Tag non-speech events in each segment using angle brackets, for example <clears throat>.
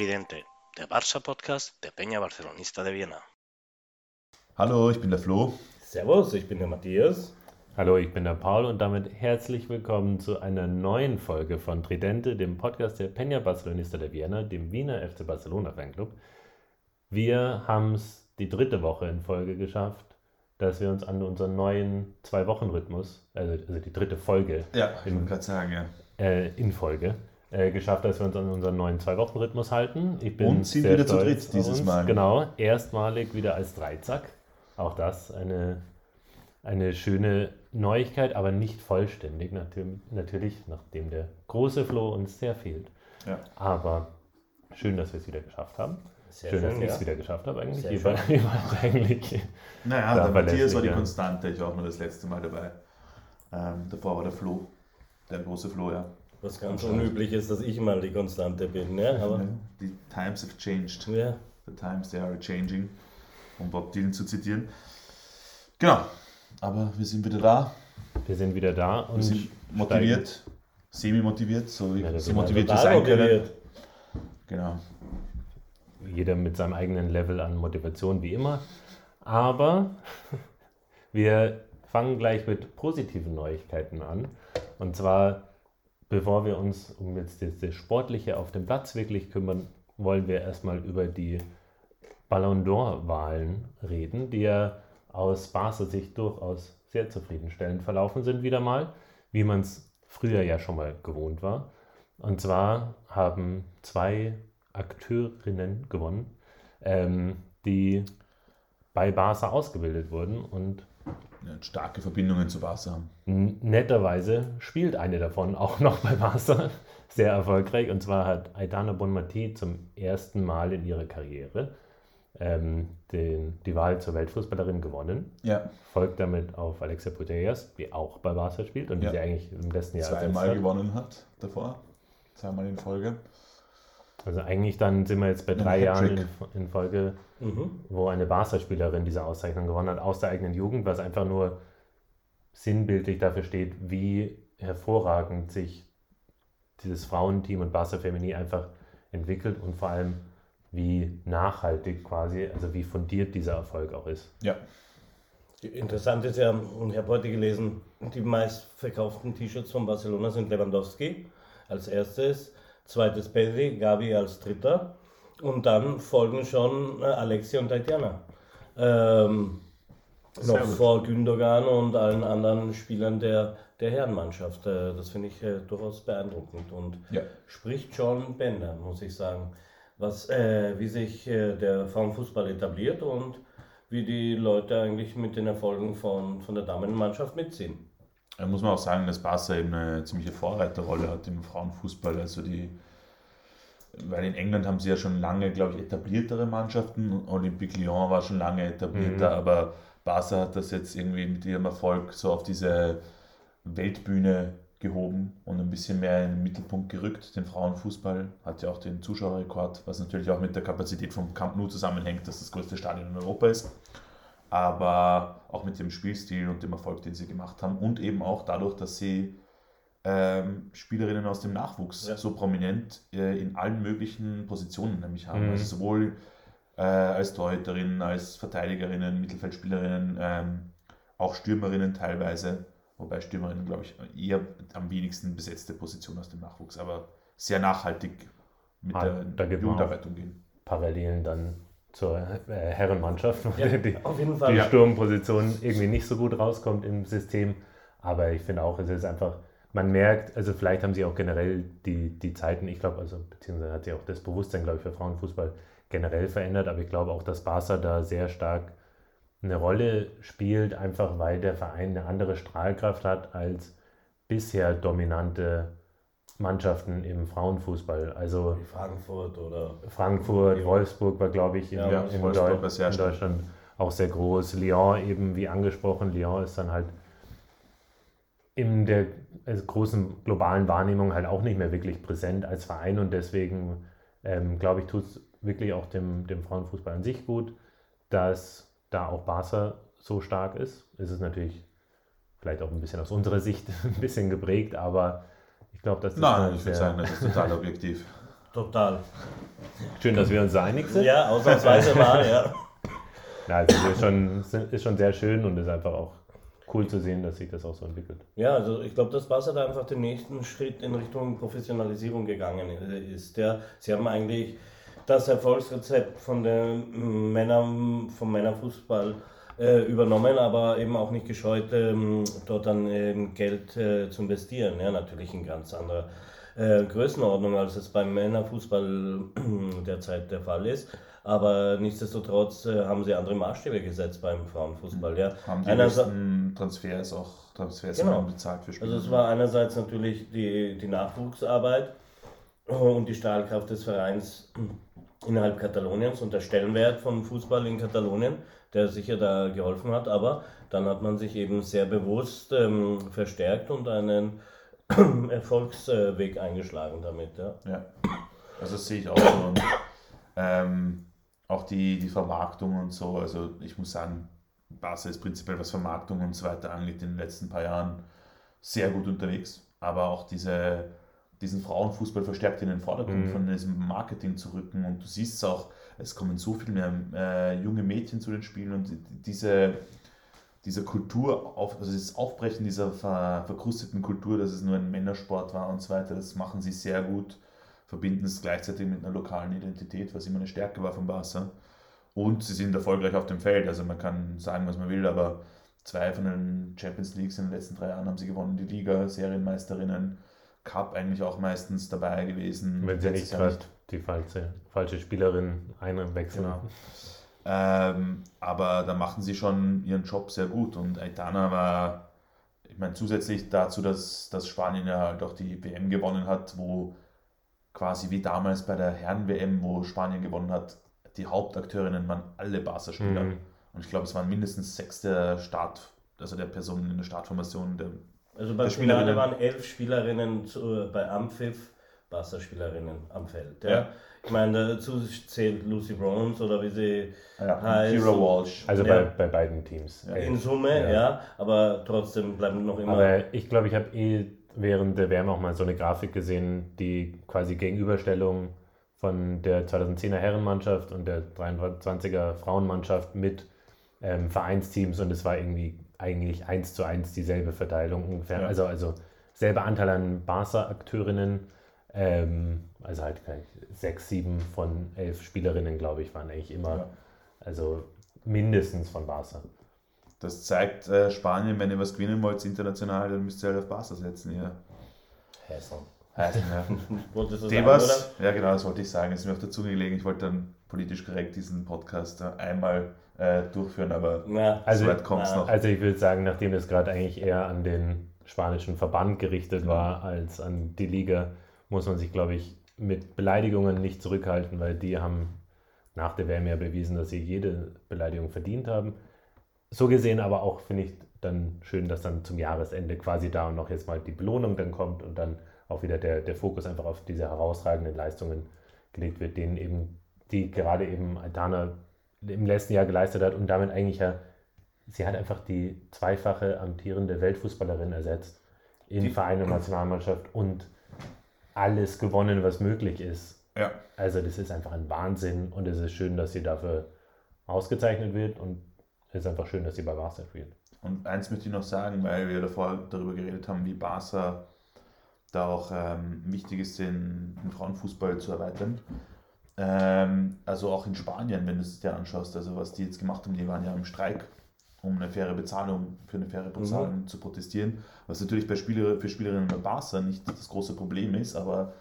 Tridente, der Barça-Podcast der Peña Barcelonista de Viena. Hallo, ich bin der Flo. Servus, ich bin der Matthias. Hallo, ich bin der Paul und damit herzlich willkommen zu einer neuen Folge von Tridente, dem Podcast der Peña Barcelonista de Viena, dem Wiener FC Barcelona Fanclub. Wir haben es die dritte Woche in Folge geschafft, dass wir uns an unseren neuen Zwei-Wochen-Rhythmus, also, also, die dritte Folge ja, in, sagen, ja. Äh, in Folge, äh, geschafft, dass wir uns an unseren neuen Zwei-Wochen-Rhythmus halten. Ich bin Und sind wieder zu dritt dieses Mal. Genau, erstmalig wieder als Dreizack. Auch das eine, eine schöne Neuigkeit, aber nicht vollständig. Natürlich, nachdem der große Flo uns sehr fehlt. Ja. Aber schön, dass wir es wieder geschafft haben. Sehr schön, schön dass ich es wieder geschafft habe eigentlich. Sehr Über, <laughs> eigentlich naja, der Matthias war die Konstante. Ich war auch nur das letzte Mal dabei. Ähm, davor war der Flo, der große Flo, ja. Was ganz unüblich ist, dass ich mal die Konstante bin. Ja, aber die times have changed. Yeah. The times they are changing, um Bob Dylan zu zitieren. Genau, aber wir sind wieder da. Wir sind wieder da und wir sind motiviert, semi-motiviert, so, ja, so motiviert wir sein können. Genau jeder mit seinem eigenen Level an Motivation wie immer. Aber <laughs> wir fangen gleich mit positiven Neuigkeiten an. Und zwar, bevor wir uns um jetzt das, das Sportliche auf dem Platz wirklich kümmern, wollen wir erstmal über die Ballon d'Or-Wahlen reden, die ja aus Barca Sicht durchaus sehr zufriedenstellend verlaufen sind, wieder mal, wie man es früher ja schon mal gewohnt war. Und zwar haben zwei Akteurinnen gewonnen, ähm, die bei Barca ausgebildet wurden und starke Verbindungen zu Barca haben. Netterweise spielt eine davon auch noch bei Barca <laughs> sehr erfolgreich und zwar hat Aitana Bonmati zum ersten Mal in ihrer Karriere ähm, den, die Wahl zur Weltfußballerin gewonnen. Ja. Folgt damit auf Alexia Putellas, die auch bei Barca spielt und ja. die sie eigentlich im letzten Jahr zweimal gewonnen hat davor, zweimal in Folge. Also eigentlich dann sind wir jetzt bei drei Jahren in, in Folge, mhm. wo eine Barca-Spielerin diese Auszeichnung gewonnen hat aus der eigenen Jugend, was einfach nur sinnbildlich dafür steht, wie hervorragend sich dieses Frauenteam und Barca Femini einfach entwickelt und vor allem wie nachhaltig quasi, also wie fundiert dieser Erfolg auch ist. Ja. Interessant ist ja, und ich habe heute gelesen, die meistverkauften T-Shirts von Barcelona sind Lewandowski als erstes, zweites Pedri, Gabi als dritter und dann folgen schon äh, Alexia und Tatjana. Ähm, noch vor Gündogan und allen anderen Spielern der, der Herrenmannschaft. Äh, das finde ich äh, durchaus beeindruckend und ja. spricht schon Bänder, muss ich sagen. Was, äh, wie sich äh, der Frauenfußball etabliert und wie die Leute eigentlich mit den Erfolgen von, von der Damenmannschaft mitziehen. Da muss man auch sagen, dass Barca eben eine ziemliche Vorreiterrolle hat im Frauenfußball. Also die, weil in England haben sie ja schon lange, glaube ich, etabliertere Mannschaften. Olympique Lyon war schon lange etablierter, mhm. aber Barca hat das jetzt irgendwie mit ihrem Erfolg so auf diese Weltbühne gehoben und ein bisschen mehr in den Mittelpunkt gerückt. Den Frauenfußball hat ja auch den Zuschauerrekord, was natürlich auch mit der Kapazität vom Camp Nou zusammenhängt, dass das größte Stadion in Europa ist aber auch mit dem Spielstil und dem Erfolg, den sie gemacht haben und eben auch dadurch, dass sie ähm, Spielerinnen aus dem Nachwuchs ja. so prominent äh, in allen möglichen Positionen nämlich haben. Mhm. Also sowohl äh, als Torhüterinnen, als Verteidigerinnen, Mittelfeldspielerinnen, ähm, auch Stürmerinnen teilweise, wobei Stürmerinnen, glaube ich, eher am wenigsten besetzte Position aus dem Nachwuchs, aber sehr nachhaltig mit ah, der Jugendarbeit umgehen. Parallelen dann zur äh, Herrenmannschaft, ja, <laughs> die, die Sturmposition irgendwie nicht so gut rauskommt im System. Aber ich finde auch, es ist einfach, man merkt, also vielleicht haben sie auch generell die, die Zeiten, ich glaube, also beziehungsweise hat sich auch das Bewusstsein, glaube ich, für Frauenfußball generell verändert, aber ich glaube auch, dass Barca da sehr stark eine Rolle spielt, einfach weil der Verein eine andere Strahlkraft hat als bisher dominante Mannschaften im Frauenfußball. Also Wie Frankfurt oder Frankfurt, ja. Wolfsburg war, glaube ich, in, ja, in, Deu in Deutschland auch sehr groß. Lyon eben, wie angesprochen, Lyon ist dann halt in der also großen globalen Wahrnehmung halt auch nicht mehr wirklich präsent als Verein und deswegen ähm, glaube ich, tut es wirklich auch dem, dem Frauenfußball an sich gut, dass da auch Barca so stark ist. Es ist natürlich vielleicht auch ein bisschen aus unserer Sicht <laughs> ein bisschen geprägt, aber ich glaube, das ist. Nein, ich würde sagen, das ist total objektiv. <laughs> Total. Schön, dass wir uns da einig sind. Ja, ausnahmsweise mal, ja. <laughs> Ja, also das ist schon, ist schon sehr schön und ist einfach auch cool zu sehen, dass sich das auch so entwickelt. Ja, also ich glaube, dass Barca da einfach den nächsten Schritt in Richtung Professionalisierung gegangen ist. Ja, sie haben eigentlich das Erfolgsrezept von den Männern, vom Männerfußball äh, übernommen, aber eben auch nicht gescheut, ähm, dort dann ähm, Geld äh, zu investieren. Ja, natürlich in ganz anderer äh, Größenordnung, als es beim Männerfußball derzeit der Fall ist. Aber nichtsdestotrotz äh, haben sie andere Maßstäbe gesetzt beim Frauenfußball. Ja. Haben die Einerseits- Transfers auch Transfers Genau. bezahlt für Spieler. Also es war einerseits natürlich die, die Nachwuchsarbeit und die Stahlkraft des Vereins innerhalb Kataloniens und der Stellenwert von Fußball in Katalonien, der sicher da geholfen hat, aber dann hat man sich eben sehr bewusst ähm, verstärkt und einen <clears throat> Erfolgsweg eingeschlagen damit. Ja. Ja, also das sehe ich auch so. Und, ähm, auch die, die Vermarktung und so. Also ich muss sagen, Barca ist prinzipiell, was Vermarktung und so weiter angeht, in den letzten paar Jahren sehr gut unterwegs. Aber auch diese, diesen Frauenfußball verstärkt in den Vordergrund Mhm. von diesem Marketing zu rücken. Und du siehst es auch, es kommen so viel mehr äh, junge Mädchen zu den Spielen und diese, diese Kultur, auf, also das Aufbrechen dieser ver, verkrusteten Kultur, dass es nur ein Männersport war und so weiter, das machen sie sehr gut, verbinden es gleichzeitig mit einer lokalen Identität, was immer eine Stärke war von Barca. Und sie sind erfolgreich auf dem Feld, also man kann sagen, was man will, aber zwei von den Champions Leagues in den letzten drei Jahren haben sie gewonnen, die Liga, Serienmeisterinnen, Cup eigentlich auch meistens dabei gewesen. Wenn sie nicht gerade die falsche, falsche Spielerin einwechseln. Genau. Ähm, aber da machen sie schon ihren Job sehr gut. Und Aitana war, ich meine, zusätzlich dazu, dass, dass Spanien ja halt auch die WM gewonnen hat, wo quasi wie damals bei der Herren-WM, wo Spanien gewonnen hat, die Hauptakteurinnen waren alle Barca-Spieler. Mhm. Und ich glaube, es waren mindestens sechs der Start, also der Personen in der Startformation. Der, Also Der Finale Spielerinnen. waren elf Spielerinnen zu, bei Ampfiff, Barca-Spielerinnen am Feld. Ja. Ja. Ich meine, dazu zählt Lucy Bronze oder wie sie ja, heißt. Kira Walsh. Also Ja. bei, bei beiden Teams. Ja. In Summe, Ja. ja. aber trotzdem bleiben noch immer. Aber ich glaube, ich habe eh während der WM auch mal so eine Grafik gesehen, die quasi Gegenüberstellung von der 2010er Herrenmannschaft und der 23er Frauenmannschaft mit ähm, Vereinsteams und es war irgendwie eigentlich eins zu eins dieselbe Verteilung ungefähr. Ja. Also, also selber Anteil an Barca-Akteurinnen, ähm, also halt sechs, sieben von elf Spielerinnen, glaube ich, waren eigentlich immer, Ja. also mindestens von Barca. Das zeigt äh, Spanien, wenn ihr was gewinnen wollt international, dann müsst ihr halt auf Barca setzen. Ihr Hessen. heißen, ja. <laughs> Wolltest du sagen, Devas, ja genau, das wollte ich sagen, ist mir auf der Zunge gelegen. Ich wollte dann politisch korrekt diesen Podcast äh, einmal äh, durchführen, aber oder? Na, Also- so weit kommt es noch. Also ich würde sagen, nachdem das gerade eigentlich eher an den spanischen Verband gerichtet war als an die Liga, muss man sich, glaube ich, mit Beleidigungen nicht zurückhalten, weil die haben nach der WM ja bewiesen, dass sie jede Beleidigung verdient haben. So gesehen aber auch, finde ich, dann schön, dass dann zum Jahresende quasi da und noch jetzt mal die Belohnung dann kommt und dann auch wieder der, der Fokus einfach auf diese herausragenden Leistungen gelegt wird, denen eben, die gerade eben Altana im letzten Jahr geleistet hat und damit eigentlich ja sie hat einfach die zweifache amtierende Weltfußballerin ersetzt in Die- Verein und Nationalmannschaft und alles gewonnen, was möglich ist. Ja, Also das ist einfach ein Wahnsinn und es ist schön, dass sie dafür ausgezeichnet wird und es ist einfach schön, dass sie bei Barca spielt. und eins möchte ich noch sagen, weil wir davor darüber geredet haben, wie Barca da auch ähm, wichtig ist, den, den Frauenfußball zu erweitern. Ähm, also auch in Spanien, wenn du es dir anschaust, also was die jetzt gemacht haben, die waren ja im Streik, um eine faire Bezahlung, für eine faire Bezahlung zu protestieren, was natürlich bei Spieler, für Spielerinnen bei Barca nicht das große Problem ist, aber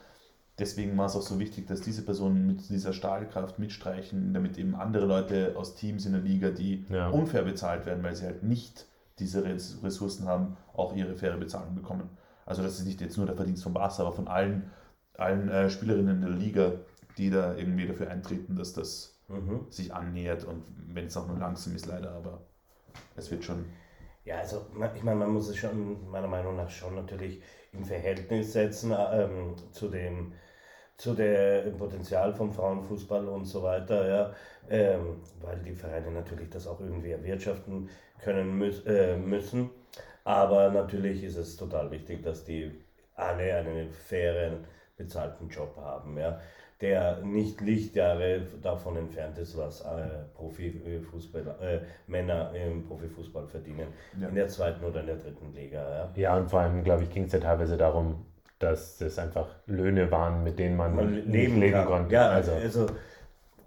deswegen war es auch so wichtig, dass diese Personen mit dieser Stahlkraft mitstreichen, damit eben andere Leute aus Teams in der Liga, die Ja. unfair bezahlt werden, weil sie halt nicht diese Res- Ressourcen haben, auch ihre faire Bezahlung bekommen. Also das ist nicht jetzt nur der Verdienst von Barca, aber von allen, allen äh, Spielerinnen in der Liga, die da irgendwie dafür eintreten, dass das Mhm. sich annähert und wenn es auch nur langsam ist leider, aber es wird schon. Ja, also ich meine, man muss es schon meiner Meinung nach schon natürlich im Verhältnis setzen ähm, zu dem zu der im Potenzial vom Frauenfußball und so weiter, ja, ähm, weil die Vereine natürlich das auch irgendwie erwirtschaften können müß, äh, müssen. Aber natürlich ist es total wichtig, dass die alle einen fairen bezahlten Job haben, ja, der nicht Lichtjahre davon entfernt ist, was äh, Profifußball, äh, Männer im Profifußball verdienen, Ja. in der zweiten oder in der dritten Liga. Ja. Ja, und vor allem, glaube ich, ging es ja teilweise darum, dass das einfach Löhne waren, mit denen man, Man leben, leben kann. konnte. Ja, also, also,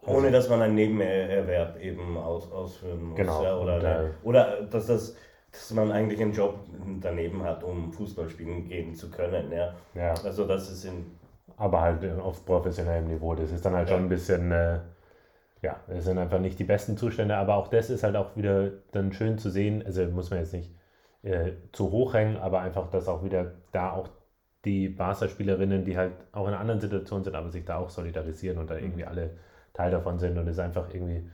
ohne dass man einen Nebenerwerb eben aus, ausführen muss. Genau, Ja, oder, und, eine, äh, oder dass, das, dass man eigentlich einen Job daneben hat, um Fußball spielen gehen zu können. Ja. ja, Also das ist in aber halt auf professionellem Niveau. Das ist dann halt schon ein bisschen, äh, ja, das sind einfach nicht die besten Zustände, aber auch das ist halt auch wieder dann schön zu sehen. Also muss man jetzt nicht äh, zu hoch hängen, aber einfach, dass auch wieder da auch die Barca-Spielerinnen, die halt auch in einer anderen Situation sind, aber sich da auch solidarisieren und da irgendwie alle Teil davon sind und es einfach irgendwie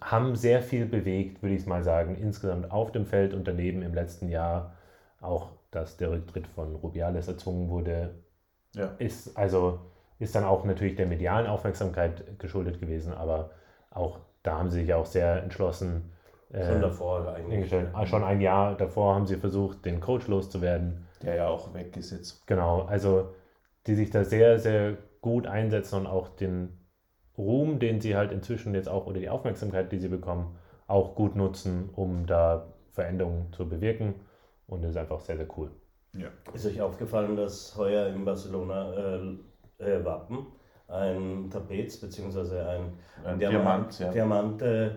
haben sehr viel bewegt, würde ich mal sagen, insgesamt auf dem Feld und daneben im letzten Jahr auch, dass der Rücktritt von Rubiales erzwungen wurde, Ja. ist also ist dann auch natürlich der medialen Aufmerksamkeit geschuldet gewesen, aber auch da haben sie sich auch sehr entschlossen äh, schon davor eigentlich. hingestellt. Ah, Schon ein Jahr davor haben sie versucht, den Coach loszuwerden. Der ja auch weg ist jetzt. Genau, also die sich da sehr, sehr gut einsetzen und auch den Ruhm, den sie halt inzwischen jetzt auch oder die Aufmerksamkeit, die sie bekommen, auch gut nutzen, um da Veränderungen zu bewirken. Und das ist einfach sehr, sehr cool. Ja. Ist euch aufgefallen, dass heuer im Barcelona äh, äh, Wappen ein Tapez bzw. ein, Ein Diamant, ja. Diamant äh,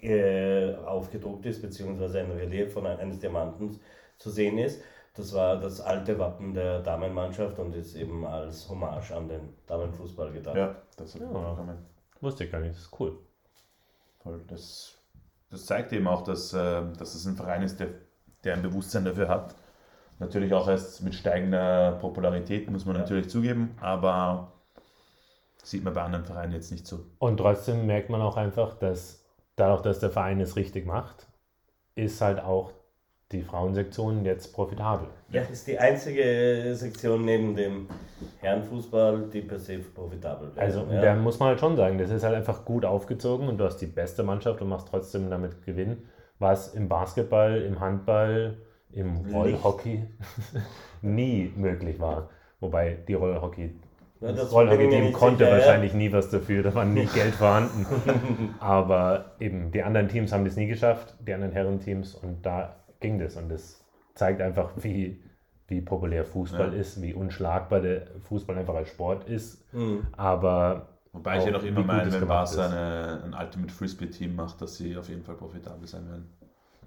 äh, aufgedruckt ist, beziehungsweise ein Relief von ein- eines Diamanten zu sehen ist. Das war das alte Wappen der Damenmannschaft und ist eben als Hommage an den Damenfußball gedacht. Ja, das hat Ja. Wusste ich gar nicht, das ist cool. Voll. Das, das zeigt eben auch, dass, äh, dass es ein Verein ist, der, der ein Bewusstsein dafür hat. Natürlich auch erst mit steigender Popularität, muss man Ja. natürlich zugeben, aber sieht man bei anderen Vereinen jetzt nicht so. Und trotzdem merkt man auch einfach, dass dadurch, dass der Verein es richtig macht, ist halt auch die Frauensektion jetzt profitabel. Ja, ist die einzige Sektion neben dem Herrenfußball, die per se profitabel wäre. Also ja. da muss man halt schon sagen, das ist halt einfach gut aufgezogen und du hast die beste Mannschaft und machst trotzdem damit Gewinn, was im Basketball, im Handball, im. Rollhockey <laughs> nie möglich war. Wobei die Rollhockey Ja, das das Rollhockey-Team konnte sicher, ja. wahrscheinlich nie was dafür, da war nie <laughs> Geld vorhanden. Aber eben, die anderen Teams haben das nie geschafft, die anderen Herrenteams, und da ging das. Und das zeigt einfach, wie, wie populär Fußball Ja. ist, wie unschlagbar der Fußball einfach als Sport ist. Hm. Aber Wobei ich ja noch immer meine, wenn Barca eine, ein Ultimate Frisbee-Team macht, dass sie auf jeden Fall profitabel sein werden.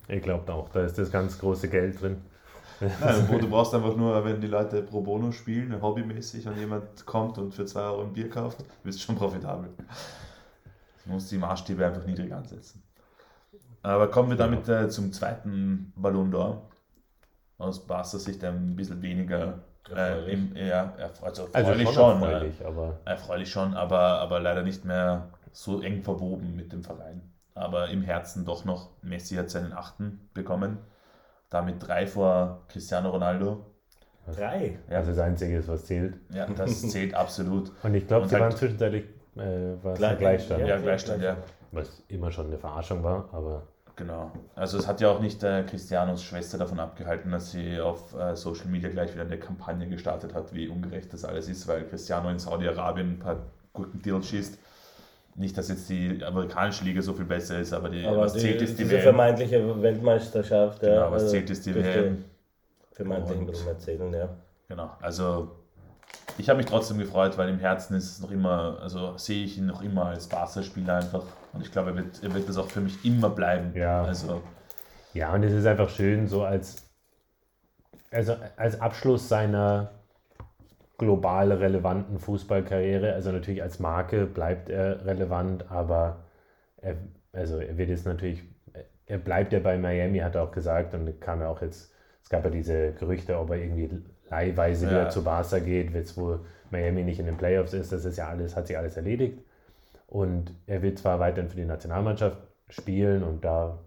Ich glaube auch, da ist das ganz große Geld drin. Nein, wo du brauchst einfach nur, wenn die Leute pro bono spielen, hobbymäßig, und jemand kommt und für 2 Euro ein Bier kauft, bist du schon profitabel. Du musst die Maßstäbe einfach niedrig ansetzen. Aber kommen wir damit äh, zum zweiten Ballon d'Or. Aus Barca Sicht ein bisschen weniger äh, Erfreulich. im, ja, also Also erfreulich schon schon. erfreulich, aber erfreulich schon, aber, aber leider nicht mehr so eng verwoben mit dem Verein. Aber im Herzen doch noch. Messi hat seinen achten bekommen. Damit drei vor Cristiano Ronaldo. Drei. Ja. also das Einzige ist, was zählt. Ja, das <laughs> zählt absolut. Und ich glaube, sie halt- waren zwischenzeitlich äh, was Gleich- Gleichstand, Ja, Gleichstand, ja. was immer schon eine Verarschung war, aber Genau. Also es hat ja auch nicht äh, Cristianos Schwester davon abgehalten, dass sie auf äh, Social Media gleich wieder eine Kampagne gestartet hat, wie ungerecht das alles ist, weil Cristiano in Saudi-Arabien ein paar Gurkendeals schießt. Nicht, dass jetzt die amerikanische Liga so viel besser ist, aber, die, Aber was die, zählt ist die diese WM. vermeintliche Weltmeisterschaft. Genau, ja, was also zählt ist die WM. Vermeintlich ein Und- bisschen erzählen, ja. Genau, also ich habe mich trotzdem gefreut, weil im Herzen ist es noch immer, also sehe ich ihn noch immer als Barca-Spieler einfach. Und ich glaube, er wird, er wird das auch für mich immer bleiben. Ja. Also, Ja, und es ist einfach schön, so als, also als Abschluss seiner global relevanten Fußballkarriere. Also natürlich als Marke bleibt er relevant, aber er, also er wird jetzt natürlich, er bleibt ja bei Miami, hat er auch gesagt, und kam ja auch jetzt, es gab ja diese Gerüchte, ob er irgendwie leihweise wieder Ja. zu Barca geht, jetzt wo Miami nicht in den Playoffs ist, das ist ja alles, hat sich alles erledigt. Und er wird zwar weiterhin für die Nationalmannschaft spielen und da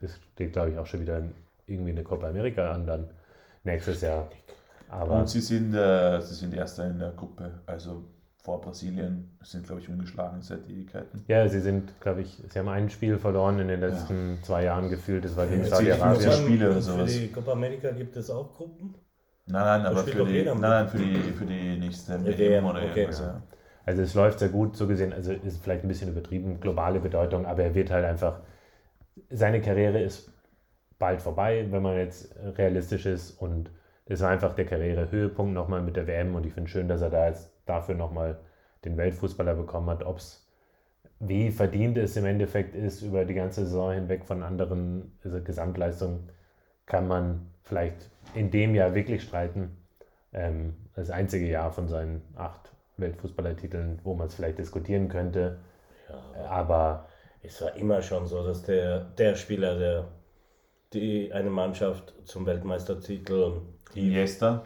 ist, steht, glaube ich, auch schon wieder irgendwie eine Copa America an dann nächstes Jahr. Aber und sie sind, äh, sie sind Erster in der Gruppe, also vor Brasilien, sind, glaube ich, ungeschlagen seit Ewigkeiten. ja, sie sind, glaube ich, sie haben ein Spiel verloren in den letzten zwei Jahren gefühlt. Das war gegen Ja, Saudi-Arabien. Vier Spiele oder Für die Copa America gibt es auch Gruppen? Nein, nein, Da aber für die, nein, nein, für die, für die nächste WM WM, oder okay. irgendwas. Ja. Also es läuft sehr gut, so gesehen, also ist vielleicht ein bisschen übertrieben, globale Bedeutung, aber er wird halt einfach, seine Karriere ist bald vorbei, wenn man jetzt realistisch ist und das war einfach der Karrierehöhepunkt nochmal mit der WM und ich finde schön, dass er da jetzt dafür nochmal den Weltfußballer bekommen hat, ob es wie verdient es im Endeffekt ist über die ganze Saison hinweg von anderen also Gesamtleistungen, kann man vielleicht in dem Jahr wirklich streiten. Ähm, das einzige Jahr von seinen acht Weltfußballertiteln, wo man es vielleicht diskutieren könnte. Ja, Aber es war immer schon so, dass der, der Spieler, der die eine Mannschaft zum Weltmeistertitel hielt, Iniesta,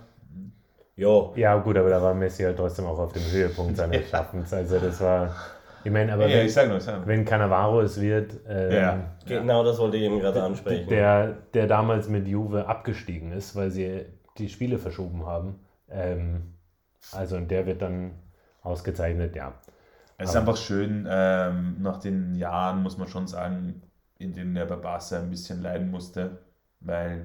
ja, ja, gut, aber da war Messi halt trotzdem auch auf dem Höhepunkt seines <laughs> Schaffens. Also das war, ich meine, aber ja, wenn, ich sag nur, ich sag nur. wenn Cannavaro es wird, ähm, Ja. genau das wollte ich eben gerade ansprechen. der, der damals mit Juve abgestiegen ist, weil sie die Spiele verschoben haben. Ähm, also und der wird dann ausgezeichnet, ja. Es ist einfach schön, ähm, nach den Jahren muss man schon sagen, in denen er bei Barca ein bisschen leiden musste, weil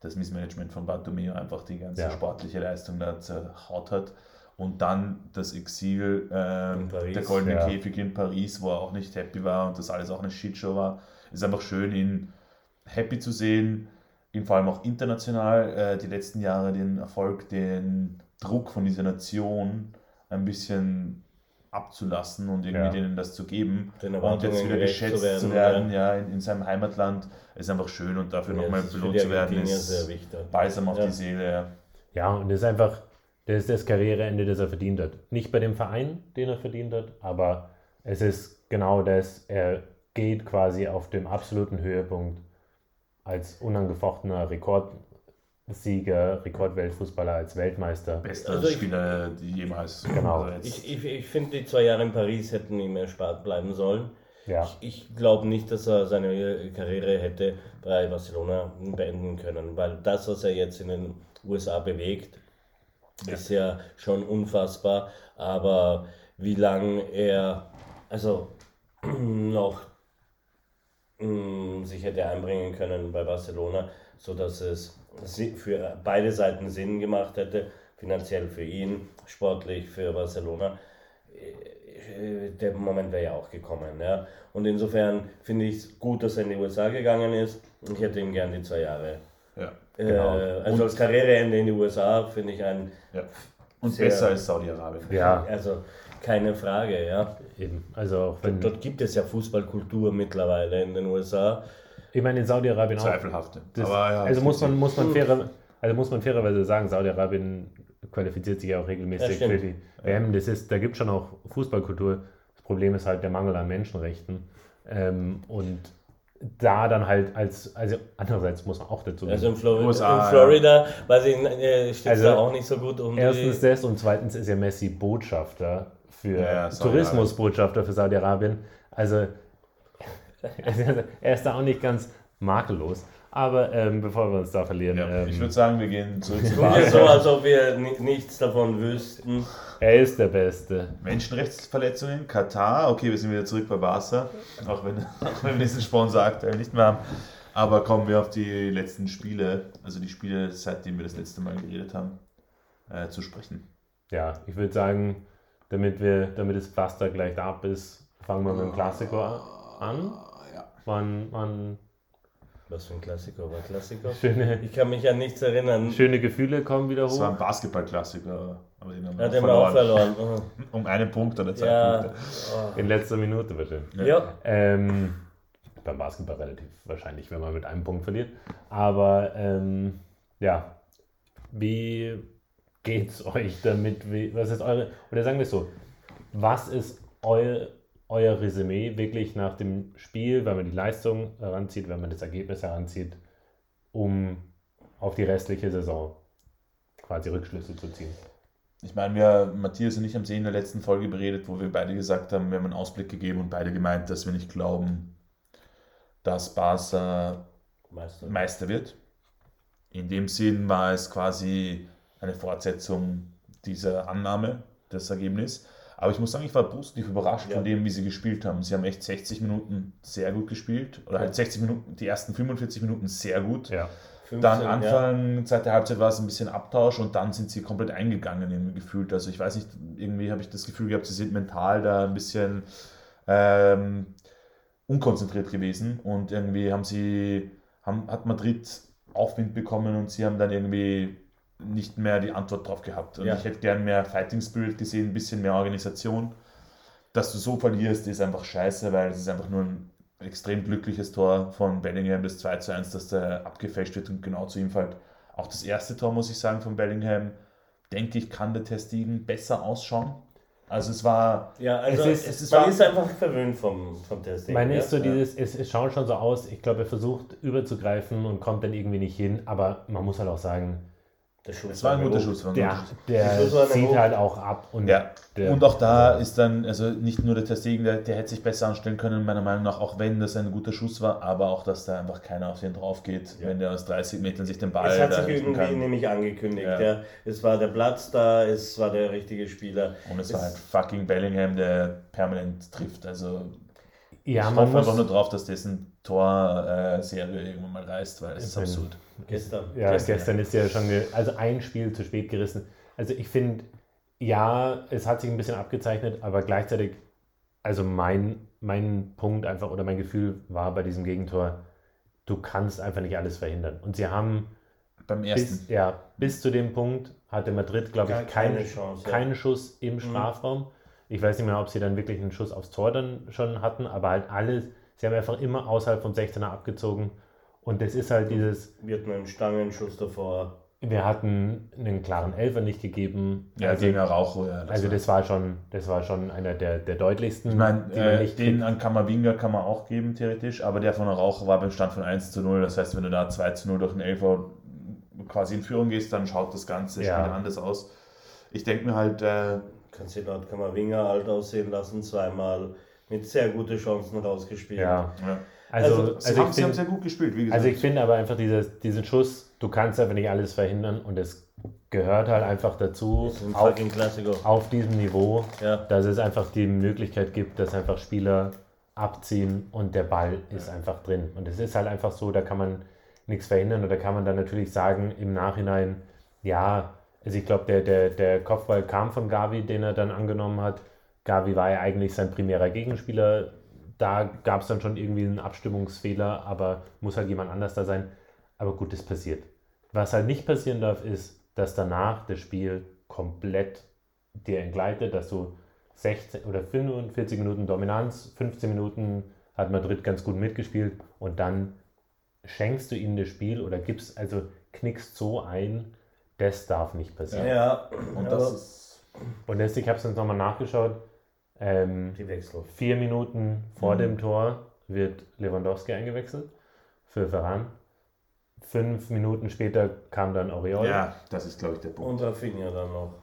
das Missmanagement von Bartomeu einfach die ganze Ja. sportliche Leistung da zerhaut hat. Und dann das Exil, ähm, Paris, der goldene ja. Käfig in Paris, wo er auch nicht happy war und das alles auch eine Shitshow war. Es ist einfach schön, ihn happy zu sehen, ihn vor allem auch international äh, die letzten Jahre den Erfolg, den Druck von dieser Nation ein bisschen abzulassen und irgendwie Ja. denen das zu geben und jetzt wieder geschätzt zu werden, ja, in, in seinem Heimatland ist einfach schön und dafür Ja, nochmal belohnt zu werden ist sehr wichtig. balsam auf Ja. die Seele. Ja. Ja, und das ist einfach, das ist das Karriereende, das er verdient hat. Nicht bei dem Verein, den er verdient hat, aber es ist genau das, er geht quasi auf dem absoluten Höhepunkt als unangefochtener Rekordsieger, Rekordweltfußballer, als Weltmeister. Bester Also ich- Spieler, die jemals. Genau. Also Ich, ich, ich finde, die zwei Jahre in Paris hätten ihm erspart bleiben sollen. Ja, Ich glaube nicht, dass er seine Karriere hätte bei Barcelona beenden können, weil das, was er jetzt in den USA bewegt, ist ja schon unfassbar. Aber wie lange er also <clears throat> noch mh, sich hätte einbringen können bei Barcelona, sodass es für beide Seiten Sinn gemacht hätte, finanziell für ihn, sportlich für Barcelona. Äh, Der Moment wäre ja auch gekommen. Ja. Und insofern finde ich es gut, dass er in die USA gegangen ist. Ich hätte ihm gern die zwei Jahre. ja. Äh, Genau. also Und- als Karriereende in die USA finde ich ein, Ja. Und Sehr- besser als Saudi-Arabien. ja, also keine Frage, ja. eben. Also auch wenn, Dort gibt es ja Fußballkultur mittlerweile in den USA. ich meine in Saudi-Arabien auch. Zweifelhafte. Das, Aber ja, also muss man, muss man fairer, also muss man fairerweise sagen, Saudi-Arabien qualifiziert sich ja auch Ja, regelmäßig stimmt. für die WM. Das ist, da gibt es schon auch Fußballkultur. Das Problem ist halt der Mangel an Menschenrechten. Ähm, und da dann halt als, also andererseits muss man auch dazu Also in, Flori USA, in Florida, weiß ich, äh, steht Also, da auch nicht so gut um Erstens die. das und zweitens ist ja Messi Botschafter für Ja. Tourismusbotschafter für Saudi-Arabien. Also <laughs> er ist da auch nicht ganz makellos. Aber ähm, bevor wir uns da verlieren, Ja. ähm, Ich würde sagen, wir gehen zurück zu Tun wir Barca. so, als ob wir ni nichts davon wüssten. er ist der Beste. Menschenrechtsverletzungen, Katar, okay, wir sind wieder zurück bei Barca, auch wenn, <laughs> auch wenn wir diesen Sponsor aktuell nicht mehr haben. Aber kommen wir auf die letzten Spiele, also die Spiele, seitdem wir das letzte Mal geredet haben, äh, zu sprechen. Ja, ich würde sagen, damit, wir, damit es fast da gleich ab ist, fangen wir mit dem Klassiker an. Ja. Wann, wann Was für ein Klassiker war Klassiker? schöne, Ich kann mich an nichts erinnern. schöne Gefühle kommen wieder Das war hoch. ein Basketball-Klassiker, aber den haben wir Hat auch er auch verloren. verloren. <laughs> Um einen Punkt oder zwei Ja. Punkte. In letzter Minute bitte. Oh. Ja. Ähm, beim Basketball relativ wahrscheinlich, wenn man mit einem Punkt verliert. Aber ähm, ja, wie geht's euch damit? Was ist eure, oder sagen wir es so, was ist euer, euer Resümee wirklich nach dem Spiel, wenn man die Leistung heranzieht, wenn man das Ergebnis heranzieht, um auf die restliche Saison quasi Rückschlüsse zu ziehen? Ich meine, wir, Matthias und ich haben es eh in der letzten Folge beredet, wo wir beide gesagt haben, wir haben einen Ausblick gegeben und beide gemeint, dass wir nicht glauben, dass Barca Meister. Meister wird. In dem Sinn war es quasi eine Fortsetzung dieser Annahme, das Ergebnis. Aber ich muss sagen, ich war positiv überrascht Ja. von dem, wie sie gespielt haben. Sie haben echt 60 Minuten sehr gut gespielt. Oder halt 60 Minuten, die ersten 45 Minuten sehr gut. Ja, 15, Dann ja. Anfang, zweite Halbzeit war es ein bisschen Abtausch und dann sind sie komplett eingegangen, irgendwie gefühlt. Also ich weiß nicht, irgendwie habe ich das Gefühl gehabt, sie sind mental da ein bisschen ähm, unkonzentriert gewesen und irgendwie haben sie, haben, hat Madrid Aufwind bekommen und sie haben dann irgendwie nicht mehr die Antwort drauf gehabt. Und Ja. ich hätte gern mehr Fighting Spirit gesehen, ein bisschen mehr Organisation. Dass du so verlierst, ist einfach scheiße, weil es ist einfach nur ein extrem glückliches Tor von Bellingham, das 2 zu 1, dass der abgefälscht wird und genau zu ihm fällt. Auch das erste Tor, muss ich sagen, von Bellingham, denke ich, kann der Testigen besser ausschauen. Also es war, Ja, also Es ist- es ist- man war- ist einfach verwöhnt vom, vom Testing. Meine ja? ist so Ja. dieses, es, es schaut schon so aus, ich glaube, er versucht überzugreifen und kommt dann irgendwie nicht hin, aber man muss halt auch sagen, Der Schuss es war ein guter gut. Schuss. War ein der, der Schuss war eine zieht halt auch ab und Ja, der, und auch da ist dann, also nicht nur der Testegen, der, der hätte sich besser anstellen können, meiner Meinung nach, auch wenn das ein guter Schuss war, aber auch, dass da einfach keiner auf den drauf geht, wenn der aus 30 Metern sich den Ball Es hat da sich irgendwie kann. nämlich angekündigt. Ja. Ja. Es war der Platz da, es war der richtige Spieler. Und es war Es- halt fucking Bellingham, der permanent trifft. Also ja, ich hoffe einfach nur drauf, dass dessen Tor-Serie irgendwann mal reißt, weil es ist absurd. Gestern. Ja, Gestern, gestern, ist ja schon, also ein Spiel zu spät gerissen. Also ich finde, ja, es hat sich ein bisschen abgezeichnet, aber gleichzeitig, also mein, mein Punkt einfach oder mein Gefühl war bei diesem Gegentor, du kannst einfach nicht alles verhindern. Und sie haben Beim ersten. bis, ja, bis zu dem Punkt hatte Madrid, glaube ich, keinen, keine Chance, ja. keinen Schuss im Strafraum. Ich weiß nicht mehr, ob sie dann wirklich einen Schuss aufs Tor dann schon hatten, aber halt alles, sie haben einfach immer außerhalb vom 16er abgezogen. Und das ist halt dieses, Wir hatten einen Stangenschuss davor. wir hatten einen klaren Elfer nicht gegeben. Ja, also, gegen Araujo, ja. also war- das war schon, das war schon einer der, der deutlichsten, Ich meine, die man äh, nicht den kriegt. an Kamavinga kann man auch geben, theoretisch, aber der von Araujo war beim Stand von 1 zu 0. Das heißt, wenn du da 2 zu 0 durch den Elfer quasi in Führung gehst, dann schaut das ganze Ja. Spiel anders aus. Ich denke mir halt, äh, Kannst du laut Kammerwinger alt aussehen lassen, zweimal mit sehr guten Chancen rausgespielt. Ja, ja. also, Also, sie, also, haben, sie haben sehr gut gespielt, wie gesagt. also ich finde aber einfach dieses, diesen Schuss, du kannst einfach nicht alles verhindern und es gehört halt einfach dazu, Das ist ein auf, fucking Klassiker. auf diesem Niveau, Ja. dass es einfach die Möglichkeit gibt, dass einfach Spieler abziehen und der Ball ist einfach drin. Und es ist halt einfach so, da kann man nichts verhindern oder kann man dann natürlich sagen im Nachhinein, ja, also ich glaube, der, der, der Kopfball kam von Gavi, den er dann angenommen hat. Gavi war ja eigentlich sein primärer Gegenspieler. Da gab es dann schon irgendwie einen Abstimmungsfehler, aber muss halt jemand anders da sein. Aber gut, das passiert. Was halt nicht passieren darf, ist, dass danach das Spiel komplett dir entgleitet, dass du 16 oder 45 Minuten Dominanz, 15 Minuten hat Madrid ganz gut mitgespielt und dann schenkst du ihnen das Spiel oder gibst, also knickst so ein, das darf nicht passieren. Ja, Und aber das ist. Und jetzt, ich habe es jetzt nochmal nachgeschaut, ähm, die Wechsel. vier Minuten vor Mhm. dem Tor wird Lewandowski eingewechselt für Ferran. Fünf Minuten später kam dann Oriol. Ja, das ist, glaube ich, der Punkt. Und Rafinha dann noch.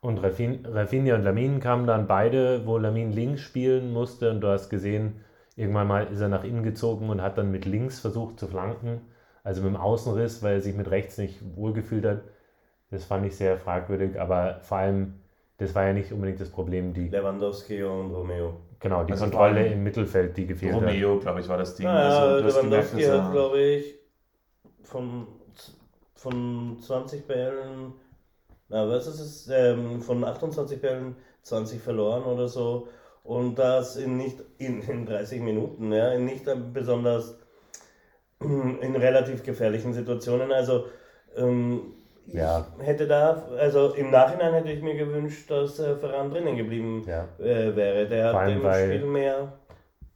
Und Rafin, Rafinha und Lamin kamen dann beide, wo Lamin links spielen musste. Und du hast gesehen, irgendwann mal ist er nach innen gezogen und hat dann mit links versucht zu flanken. Also mit dem Außenriss, weil er sich mit rechts nicht wohlgefühlt hat. Das fand ich sehr fragwürdig. Aber vor allem, das war ja nicht unbedingt das Problem. Die, Lewandowski und Romeo. genau, die Also Kontrolle im Mittelfeld, die gefehlt hat. Romeo, glaube ich, war das Ding. Naja, also, gemerkt, Lewandowski dass hat, glaube ich, von, von 20 Bällen, na, was ist es, ähm, von 28 Bällen 20 verloren oder so. Und das in nicht in, in 30 Minuten, ja, in nicht besonders in relativ gefährlichen Situationen. Also ähm, Ja. ich hätte da, also im Nachhinein hätte ich mir gewünscht, dass äh, Ferran drinnen geblieben Ja. äh, wäre. Der hat weil- Spiel mehr.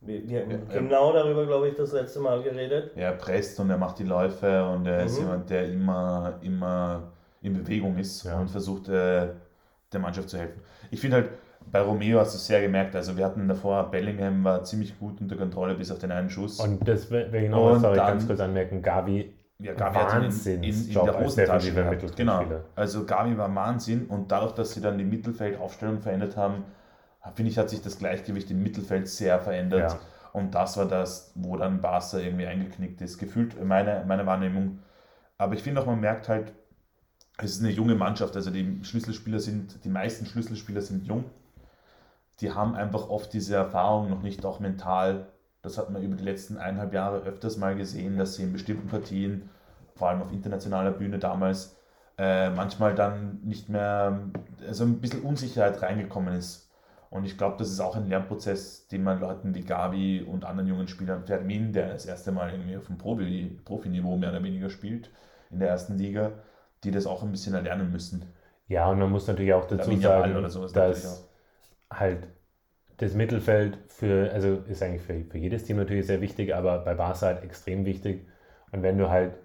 Wir, haben Ja, genau darüber, glaube ich, das letzte Mal geredet. er presst und er macht die Läufe und er ist Mhm. jemand, der immer, immer in Bewegung ist Ja. und versucht, äh, der Mannschaft zu helfen. Ich finde halt, bei Romeo hast du es sehr gemerkt. Also, wir hatten davor, Bellingham war ziemlich gut unter Kontrolle bis auf den einen Schuss. Und das will ich noch sorry, dann- ganz kurz anmerken. Gavi, Ja, Gavi hat ihn in, in, in der Hosentasche gehabt. Genau. Also Gavi war Wahnsinn und dadurch, dass sie dann die Mittelfeldaufstellung verändert haben, finde ich, hat sich das Gleichgewicht im Mittelfeld sehr verändert. Ja. Und das war das, wo dann Barca irgendwie eingeknickt ist. Gefühlt meine, meine Wahrnehmung. Aber ich finde auch, man merkt halt, es ist eine junge Mannschaft. Also die Schlüsselspieler sind, die meisten Schlüsselspieler sind jung. Die haben einfach oft diese Erfahrung noch nicht, auch mental. Das hat man über die letzten eineinhalb Jahre öfters mal gesehen, dass sie in bestimmten Partien vor allem auf internationaler Bühne damals, äh, manchmal dann nicht mehr, also ein bisschen Unsicherheit reingekommen ist. Und ich glaube, das ist auch ein Lernprozess, den man Leuten wie Gavi und anderen jungen Spielern, Fermin, der das erste Mal irgendwie auf dem Profi, Profiniveau mehr oder weniger spielt in der ersten Liga, die das auch ein bisschen erlernen müssen. Ja, und man muss natürlich auch dazu Yamal sagen, oder sowas natürlich dass halt das Mittelfeld für, also ist eigentlich für, für jedes Team natürlich sehr wichtig, aber bei Barca halt extrem wichtig. Und wenn du halt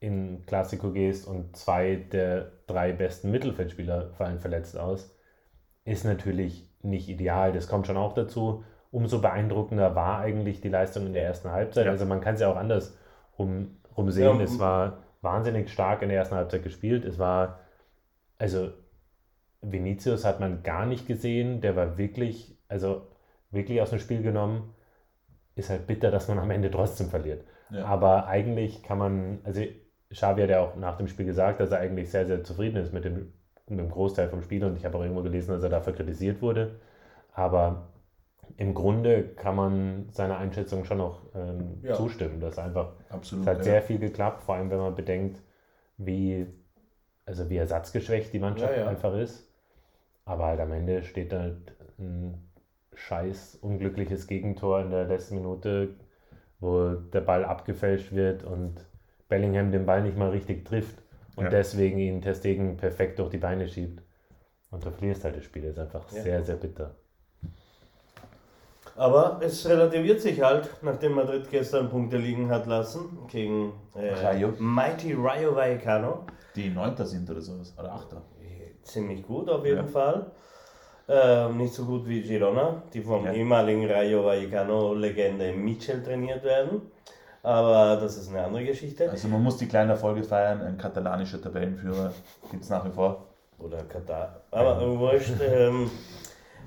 in Klassiko gehst und zwei der drei besten Mittelfeldspieler fallen verletzt aus, ist natürlich nicht ideal. Das kommt schon auch dazu. Umso beeindruckender war eigentlich die Leistung in der ersten Halbzeit. Ja. Also man kann es ja auch anders rum, rumsehen. Ja. Es war wahnsinnig stark in der ersten Halbzeit gespielt. Es war, also Vinicius hat man gar nicht gesehen. Der war wirklich, also wirklich aus dem Spiel genommen. Ist halt bitter, dass man am Ende trotzdem verliert. Ja. Aber eigentlich kann man, also Xavi hat ja auch nach dem Spiel gesagt, dass er eigentlich sehr, sehr zufrieden ist mit dem, mit dem Großteil vom Spiel und ich habe auch irgendwo gelesen, dass er dafür kritisiert wurde. Aber im Grunde kann man seiner Einschätzung schon noch ähm, Ja. zustimmen, dass einfach Absolut. es hat ja. sehr viel geklappt, vor allem wenn man bedenkt, wie, also wie ersatzgeschwächt die Mannschaft ja. einfach ist. Aber halt am Ende steht halt ein scheiß unglückliches Gegentor in der letzten Minute, wo der Ball abgefälscht wird und Bellingham den Ball nicht mal richtig trifft und Ja. deswegen ihn Testegen perfekt durch die Beine schiebt. Und du verlierst halt das Spiel. Das ist einfach Ja. sehr, sehr bitter. Aber es relativiert sich halt, nachdem Madrid gestern Punkte liegen hat lassen gegen äh, Rayo. Mighty Rayo Vallecano. Die Neunter sind oder sowas. Oder Achter. Ziemlich gut auf jeden Ja. Fall. Ähm, nicht so gut wie Girona, die vom Ja. ehemaligen Rayo Vallecano-Legende Michel trainiert werden. Aber das ist eine andere Geschichte. Also man muss die kleinen Erfolge feiern. Ein katalanischer Tabellenführer gibt es nach wie vor. Oder Katar. Aber äh, wurscht. <laughs> Ähm,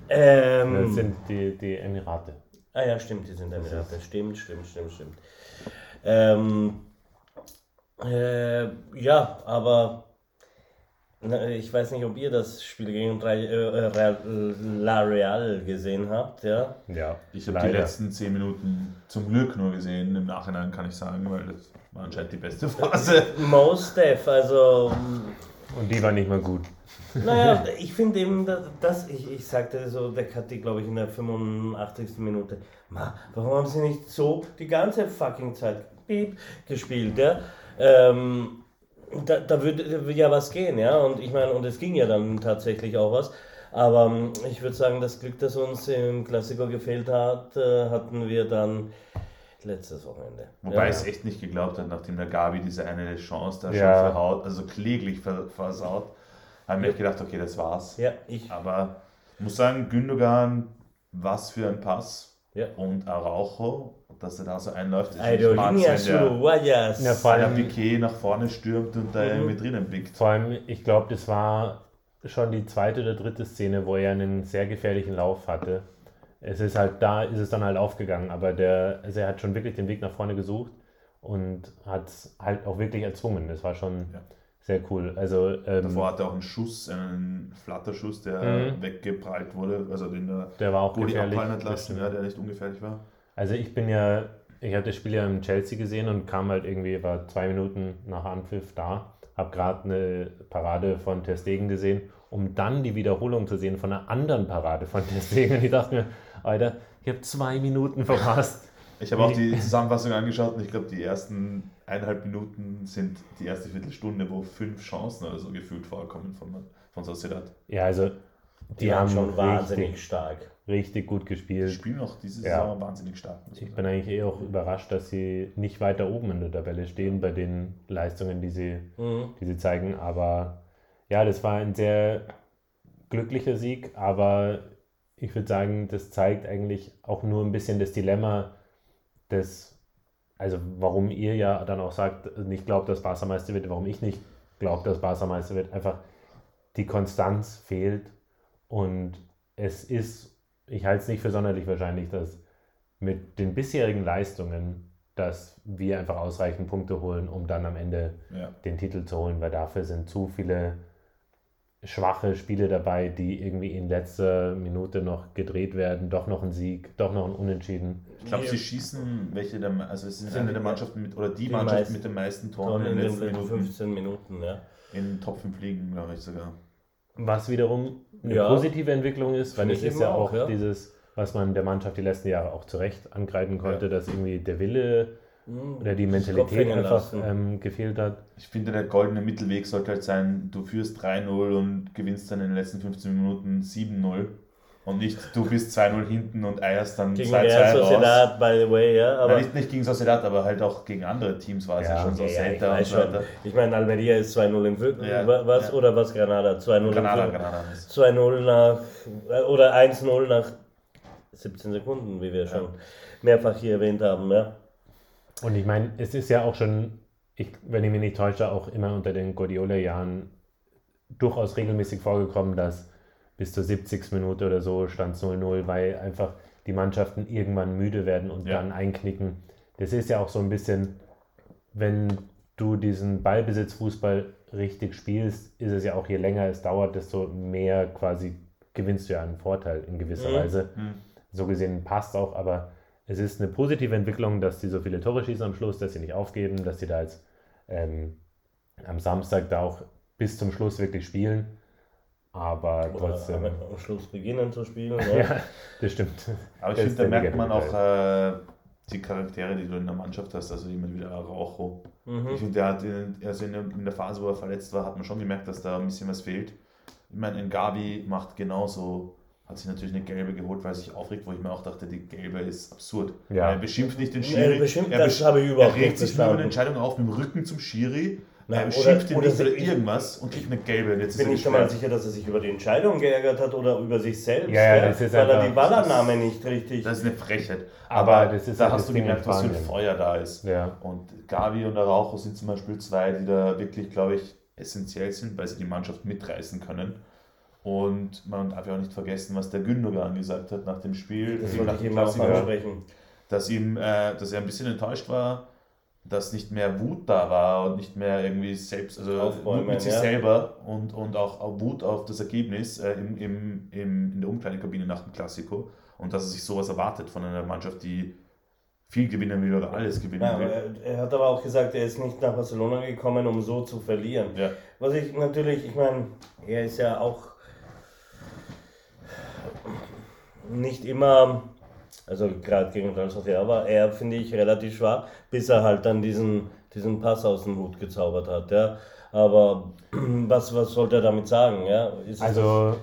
ähm, Das sind die, die Emirate. Ah ja, stimmt, die sind Emirate. Stimmt, stimmt, stimmt, stimmt. Ähm, äh, ja, aber ich weiß nicht, ob ihr das Spiel gegen Re- äh, Real, La Real gesehen habt, ja. Ja, Ich habe die letzten zehn Minuten zum Glück nur gesehen. Im Nachhinein kann ich sagen, weil das war anscheinend die beste Phase. <laughs> Most Def, also Und die war nicht mal gut. Naja, <laughs> ich finde eben, dass, dass ich, ich sagte so, der Kathi, glaube ich, in der 85. Minute, Ma, warum haben sie nicht so die ganze fucking Zeit piep, gespielt, ja? Ähm, da, da würde ja was gehen, ja, und ich meine, und es ging ja dann tatsächlich auch was, aber ähm, ich würde sagen, das Glück, das uns im Klassiker gefehlt hat, äh, hatten wir dann letztes Wochenende. Wobei ja. ich es echt nicht geglaubt hat, nachdem der Gabi diese eine Chance da Ja. schon verhaut, also kläglich ver versaut, habe ich mir gedacht, okay, das war's. Ja, ich, Aber ich muss sagen, Gündogan, was für ein Pass. Ja. Und Araujo, dass er da so einläuft. Ich Aerolíneas mag's, wenn der, Uruguayas. Ja, vor der Piquet nach vorne stürmt und da Mhm. irgendwie drinnen blickt. Vor allem, ich glaube, das war schon die zweite oder dritte Szene, wo er einen sehr gefährlichen Lauf hatte. Es ist halt, da ist es dann halt aufgegangen, aber der, also er hat schon wirklich den Weg nach vorne gesucht und hat es halt auch wirklich erzwungen. Das war schon Ja. Sehr cool. Also, ähm, Davor hat er auch einen Schuss, einen Flatterschuss, der Mhm. weggeprallt wurde, also den der der war auch Bulli gefährlich. hat lassen, ja, der nicht ungefährlich war. Also ich bin ja, ich habe das Spiel ja im Chelsea gesehen und kam halt irgendwie, war zwei Minuten nach Anpfiff da, habe gerade eine Parade von Ter Stegen gesehen, um dann die Wiederholung zu sehen von einer anderen Parade von Ter Stegen. Und ich dachte mir, Alter, ich habe zwei Minuten verpasst. Ich habe auch die Zusammenfassung angeschaut und ich glaube, die ersten eineinhalb Minuten sind die erste Viertelstunde, wo fünf Chancen oder so gefühlt vorkommen von, von Sociedad. Ja, also die, die haben schon richtig, wahnsinnig stark. richtig gut Die gespielt. spielen auch diese Ja. Saison wahnsinnig stark. Ich sagen. bin eigentlich eh auch überrascht, dass sie nicht weiter oben in der Tabelle stehen bei den Leistungen, die sie Mhm. die sie zeigen. Aber ja, das war ein sehr glücklicher Sieg, aber ich würde sagen, das zeigt eigentlich auch nur ein bisschen das Dilemma des, also warum ihr ja dann auch sagt, nicht glaubt, dass Barca Meister wird, warum ich nicht glaube, dass Barca Meister wird. Einfach die Konstanz fehlt und es ist, ich halte es nicht für sonderlich wahrscheinlich, dass mit den bisherigen Leistungen, dass wir einfach ausreichend Punkte holen, um dann am Ende Ja. den Titel zu holen, weil dafür sind zu viele schwache Spiele dabei, die irgendwie in letzter Minute noch gedreht werden, doch noch ein Sieg, doch noch ein Unentschieden. Ich glaube, sie schießen welche der, also es ist Sind eine die- der Mannschaften mit, oder die, die Mannschaft meisten mit den meisten Toren in den letzten Minuten 15 Minuten, ja. in Top 5 Ligen, glaube ich sogar. Was wiederum eine Ja. positive Entwicklung ist, weil Finde es ich ist ja auch auch, ja. dieses, was man der Mannschaft die letzten Jahre auch zu Recht angreifen konnte, dass irgendwie der Wille oder die Mentalität einfach ähm, gefehlt hat. Ich finde, der goldene Mittelweg sollte halt sein, du führst 3-0 und gewinnst dann in den letzten 15 Minuten 7-0 und nicht du bist 2-0 hinten und eierst dann 2-2 Gegen Real raus. Sociedad, by the way, ja. Aber Nein, nicht, nicht gegen Sociedad, aber halt auch gegen andere Teams war es ja, Ja, schon so ja, Celta und so schon. weiter. Ich meine, Almeria ist 2-0 in Fürth. Ja, was? ja. Oder was Granada? 2-0 Granada. Granada ist. 2-0 nach, äh, oder 1-0 nach 17 Sekunden, wie wir schon mehrfach hier erwähnt haben, ja. Und ich meine, es ist ja auch schon, ich, wenn ich mich nicht täusche, auch immer unter den Guardiola-Jahren durchaus regelmäßig vorgekommen, dass bis zur 70. Minute oder so stand es 0-0, weil einfach die Mannschaften irgendwann müde werden und Ja. dann einknicken. Das ist ja auch so ein bisschen, wenn du diesen Ballbesitzfußball richtig spielst, ist es ja auch, je länger es dauert, desto mehr quasi gewinnst du ja einen Vorteil in gewisser Mhm. Weise. Mhm. So gesehen passt auch, aber es ist eine positive Entwicklung, dass die so viele Tore schießen am Schluss, dass sie nicht aufgeben, dass sie da jetzt ähm, am Samstag da auch bis zum Schluss wirklich spielen. Aber Oder trotzdem. am, Schluss beginnen zu spielen. <laughs> Ja, Ja. das stimmt. Aber ich finde, da merkt man auch äh, die Charaktere, die du in der Mannschaft hast. Also jemand wie der Araujo. Mhm. Ich finde, der hat in, also in, der, in der Phase, wo er verletzt war, hat man schon gemerkt, dass da ein bisschen was fehlt. Ich meine, ein Gabi macht genauso, hat sich natürlich eine gelbe geholt, weil er sich aufregt, wo ich mir auch dachte, die gelbe ist absurd. Ja. Er beschimpft nicht den Er Schiri. beschimpft- er das besch- habe ich überhaupt Er regt nicht sich nur über eine. Entscheidung auf mit dem Rücken zum Schiri. Nein, er oder- beschimpft ihn oder nicht oder ich- irgendwas und kriegt eine gelbe. Jetzt Bin ist ich er schon mal sicher, dass er sich über die Entscheidung geärgert hat oder über sich selbst, Ja, ja, ja, das ist weil er die Ballannahme nicht richtig. Das ist eine Frechheit. Aber Aber, das ist da halt hast du gemerkt, was für ein. Feuer da ist. Ja. Und Gavi und Araujo sind zum Beispiel zwei, die da wirklich, glaube ich, essentiell sind, weil sie die Mannschaft mitreißen können. Und man darf ja auch nicht vergessen, was der Gündogan gesagt hat nach dem Spiel, das nach wollte ich eben auch ansprechen. dass, ihm, äh, dass er ein bisschen enttäuscht war, dass nicht mehr Wut da war und nicht mehr irgendwie selbst, also Aufbäumen, mit sich ja. selber und, und auch, auch Wut auf das Ergebnis äh, im, im, im, in der Umkleidekabine nach dem Klassiko und dass er sich sowas erwartet von einer Mannschaft, die viel gewinnen will oder alles gewinnen Ja, will. er, er hat aber auch gesagt, er ist nicht nach Barcelona gekommen, um so zu verlieren. Ja. Was ich natürlich, ich meine, er ist ja auch nicht immer, also gerade gegen Sociedad war er, finde ich, relativ schwach, bis er halt dann diesen, diesen Pass aus dem Hut gezaubert hat. Ja. Aber <clears throat> was, was sollte er damit sagen? Ja? Ist Also,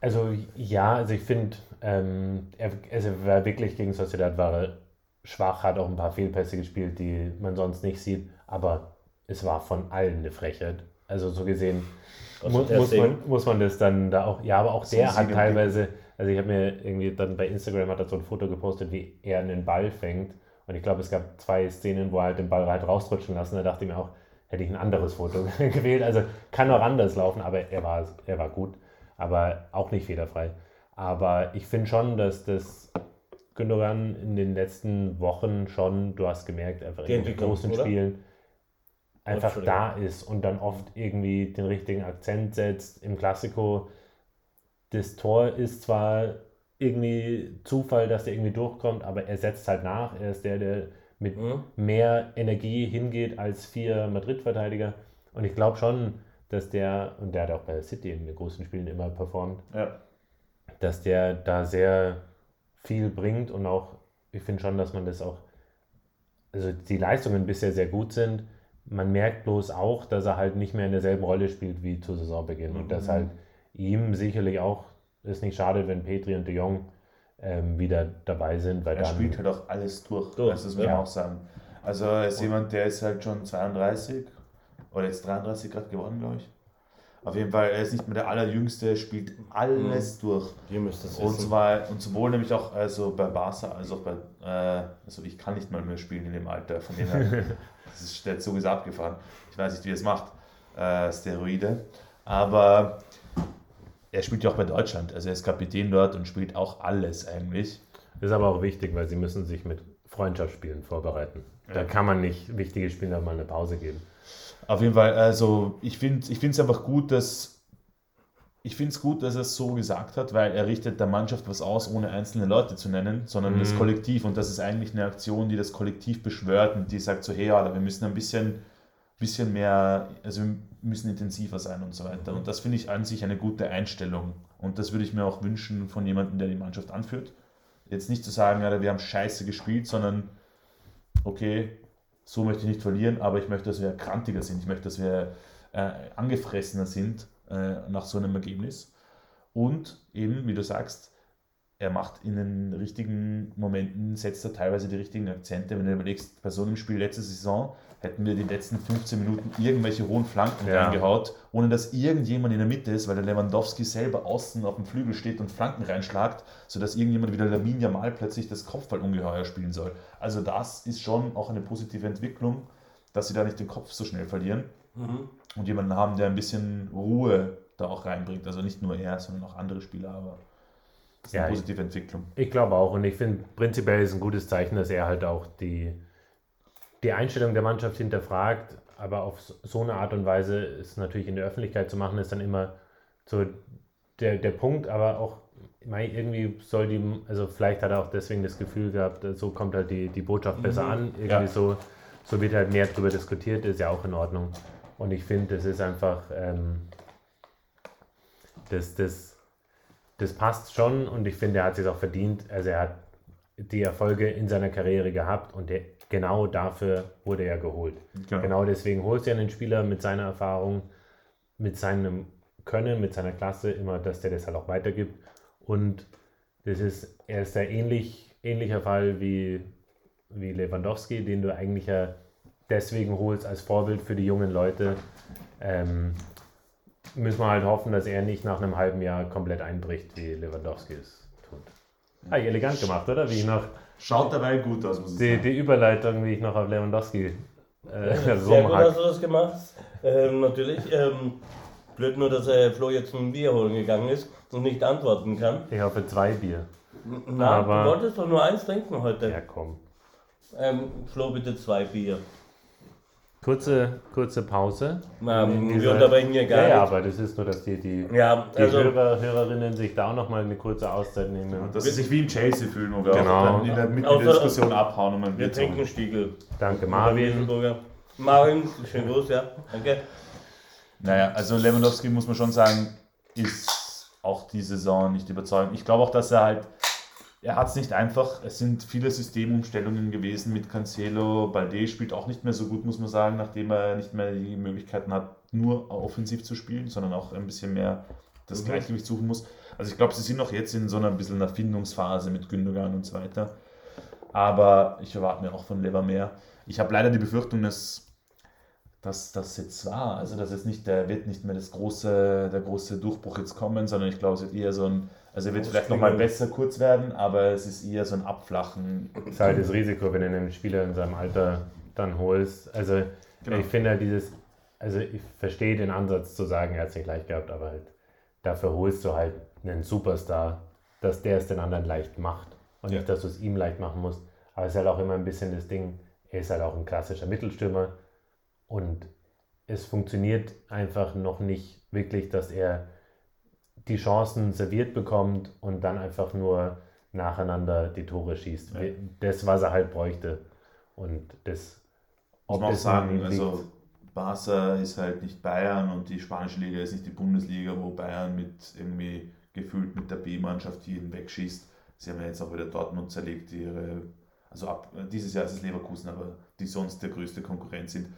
also ja, also ich finde, ähm, er, also war wirklich gegen Sociedad war er schwach, hat auch ein paar Fehlpässe gespielt, die man sonst nicht sieht, aber es war von allen eine Frechheit. Also so gesehen Also mu muss, man, muss man das dann da auch, ja, aber auch So der hat teilweise, also ich habe mir irgendwie dann bei Instagram hat er so ein Foto gepostet, wie er einen Ball fängt und ich glaube, es gab zwei Szenen, wo er halt den Ball halt rausrutschen lassen, da dachte ich mir auch, hätte ich ein anderes Foto <laughs> gewählt, also kann auch anders laufen, aber er war, er war gut, aber auch nicht fehlerfrei. Aber ich finde schon, dass das Gündogan in den letzten Wochen schon, du hast gemerkt, einfach in den großen oder? Spielen einfach da ist und dann oft irgendwie den richtigen Akzent setzt. Im Klassiko, das Tor ist zwar irgendwie Zufall, dass der irgendwie durchkommt, aber er setzt halt nach. Er ist der, der mit Mhm. mehr Energie hingeht als vier Madrid-Verteidiger. Und ich glaube schon, dass der, und der hat auch bei City in den großen Spielen immer performt, Ja. dass der da sehr viel bringt und auch, ich finde schon, dass man das auch, also die Leistungen bisher sehr gut sind. Man merkt bloß auch, dass er halt nicht mehr in derselben Rolle spielt wie zu Saisonbeginn und dass halt ihm sicherlich auch es nicht schadet, wenn Petri und de Jong ähm, wieder dabei sind, weil Er dann spielt halt auch alles durch, Durch, also das muss ja. man auch sagen. Also er ist jemand, der ist halt schon 32 oder jetzt 33 gerade geworden, glaube ich. Auf jeden Fall, er ist nicht mehr der Allerjüngste, spielt alles durch. Ihr müsst es Und, wissen. zwar, und sowohl nämlich auch also bei Barca als auch bei, äh, also ich kann nicht mal mehr spielen in dem Alter, von dem her, <laughs> das ist, der Zug ist abgefahren. Ich weiß nicht, wie er es macht, äh, Steroide. Aber er spielt ja auch bei Deutschland, also er ist Kapitän dort und spielt auch alles eigentlich. ist aber auch wichtig, weil sie müssen sich mit Freundschaftsspielen vorbereiten. Da Ja. kann man nicht wichtige Spiele mal eine Pause geben. Auf jeden Fall, also ich finde ich es einfach gut, dass ich finde es gut, dass er es so gesagt hat, weil er richtet der Mannschaft was aus, ohne einzelne Leute zu nennen, sondern das Mhm. Kollektiv. Und das ist eigentlich eine Aktion, die das Kollektiv beschwört und die sagt so, hey, ja, wir müssen ein bisschen, bisschen mehr, also wir müssen intensiver sein und so weiter. Und das finde ich an sich eine gute Einstellung. Und das würde ich mir auch wünschen von jemandem, der die Mannschaft anführt. Jetzt nicht zu sagen, ja, wir haben scheiße gespielt, sondern okay, so möchte ich nicht verlieren, aber ich möchte, dass wir krantiger sind. Ich möchte, dass wir äh, angefressener sind äh, nach so einem Ergebnis. Und eben, wie du sagst, er macht in den richtigen Momenten, setzt er teilweise die richtigen Akzente. Wenn du überlegst, bei so einem Spiel letzte Saison hätten wir die letzten 15 Minuten irgendwelche hohen Flanken Ja. reingehaut, ohne dass irgendjemand in der Mitte ist, weil der Lewandowski selber außen auf dem Flügel steht und Flanken reinschlagt, sodass irgendjemand wie der Lamin Jamal plötzlich das Kopfballungeheuer spielen soll. Also das ist schon auch eine positive Entwicklung, dass sie da nicht den Kopf so schnell verlieren Mhm. und jemanden haben, der ein bisschen Ruhe da auch reinbringt. Also nicht nur er, sondern auch andere Spieler, aber das ist Ja, eine ich- positive Entwicklung. Ich glaube auch und ich finde prinzipiell ist ein gutes Zeichen, dass er halt auch die, die Einstellung der Mannschaft hinterfragt, aber auf so- eine Art und Weise ist natürlich in der Öffentlichkeit zu machen, ist dann immer so der, der Punkt, aber auch irgendwie soll die, also vielleicht hat er auch deswegen das Gefühl gehabt, so kommt halt die, die Botschaft besser Mhm. an, irgendwie Ja. so, so wird halt mehr darüber diskutiert, ist ja auch in Ordnung. Und ich finde, das ist einfach, ähm, das, das, das passt schon und ich finde, er hat sich auch verdient. Also er hat die Erfolge in seiner Karriere gehabt und der, genau dafür wurde er geholt. Genau. Genau deswegen holst du ja einen Spieler mit seiner Erfahrung, mit seinem Können, mit seiner Klasse, immer, dass der das halt auch weitergibt. Und das ist, er ist ein ähnlich, ähnlicher Fall wie, wie Lewandowski, den du eigentlich ja deswegen holst als Vorbild für die jungen Leute. Ähm, müssen wir halt hoffen, dass er nicht nach einem halben Jahr komplett einbricht, wie Lewandowski es tut. Ah, elegant gemacht, oder? Wie ich noch Schaut dabei gut aus, muss ich die, sagen. die Überleitung, wie ich noch auf Lewandowski äh, <laughs> Sehr gut hast du das gemacht. Ähm, natürlich. Ähm, blöd nur, dass äh, Flo jetzt ein Bier holen gegangen ist und nicht antworten kann. Ich hoffe zwei Bier. Na, Aber- du wolltest doch nur eins trinken heute. Ja, komm. Ähm, Flo, bitte zwei Bier. Kurze, kurze Pause. Ähm, Dieser- wir unterbrechen hier gar ja, ja, nicht. aber das ist nur, dass die, die, Ja, die also Hörer, Hörerinnen sich da auch nochmal eine kurze Auszeit nehmen. Dass sie sich wie in Chelsea fühlen oder Genau. auch dann in der, mit Außer- der Diskussion abhauen, um ein wir trinken. Stiegel. Danke, Marvin. Marvin, schönen Gruß, ja. Danke. Naja, also Lewandowski muss man schon sagen, ist auch die Saison nicht überzeugend. Ich glaube auch, dass er halt, er hat es nicht einfach. Es sind viele Systemumstellungen gewesen mit Cancelo. Balde spielt auch nicht mehr so gut, muss man sagen, nachdem er nicht mehr die Möglichkeiten hat, nur offensiv zu spielen, sondern auch ein bisschen mehr das Mhm. Gleichgewicht suchen muss. Also ich glaube, sie sind noch jetzt in so einer ein bisschen Erfindungsphase mit Gündogan und so weiter. Aber ich erwarte mir auch von Lever mehr. Ich habe leider die Befürchtung, dass dass das jetzt war. Also dass jetzt nicht, der wird nicht mehr das große, der große Durchbruch jetzt kommen, sondern ich glaube, es wird eher so ein, also er wird vielleicht nochmal besser kurz werden, aber es ist eher so ein Abflachen. Das ist halt das Risiko, wenn du einen Spieler in seinem Alter dann holst. Also Genau. ich finde halt dieses, also ich verstehe den Ansatz zu sagen, er hat es nicht leicht gehabt, aber halt dafür holst du halt einen Superstar, dass der es den anderen leicht macht und Ja. nicht, dass du es ihm leicht machen musst. Aber es ist halt auch immer ein bisschen das Ding, er ist halt auch ein klassischer Mittelstürmer und es funktioniert einfach noch nicht wirklich, dass er die Chancen serviert bekommt und dann einfach nur nacheinander die Tore schießt. Ja. Das, was er halt bräuchte. Und das, Muss man auch das sagen, also Barca ist halt nicht Bayern und die spanische Liga ist nicht die Bundesliga, wo Bayern mit irgendwie gefühlt mit der B-Mannschaft jeden wegschießt. Sie haben ja jetzt auch wieder Dortmund zerlegt, die ihre, also ab, dieses Jahr ist es Leverkusen, aber die sonst der größte Konkurrent sind.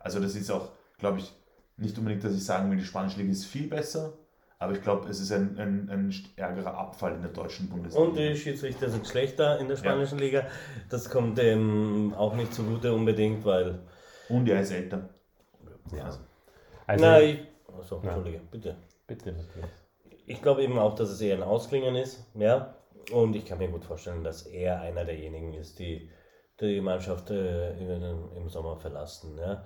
Also das ist auch, glaube ich, nicht unbedingt, dass ich sagen will, die spanische Liga ist viel besser, aber ich glaube, es ist ein, ein, ein ärgerer Abfall in der deutschen Bundesliga. Und die Schiedsrichter sind schlechter in der spanischen Liga. Das kommt ähm, auch nicht zugute unbedingt, weil. Und er ist älter. ja. Also, Also, Nein, achso, Ja. Entschuldige, bitte. bitte, bitte. Ich glaube eben auch, dass es eher ein Ausklingen ist, ja. Und ich kann mir gut vorstellen, dass er einer derjenigen ist, die die Mannschaft äh, in, im Sommer verlassen. Ja.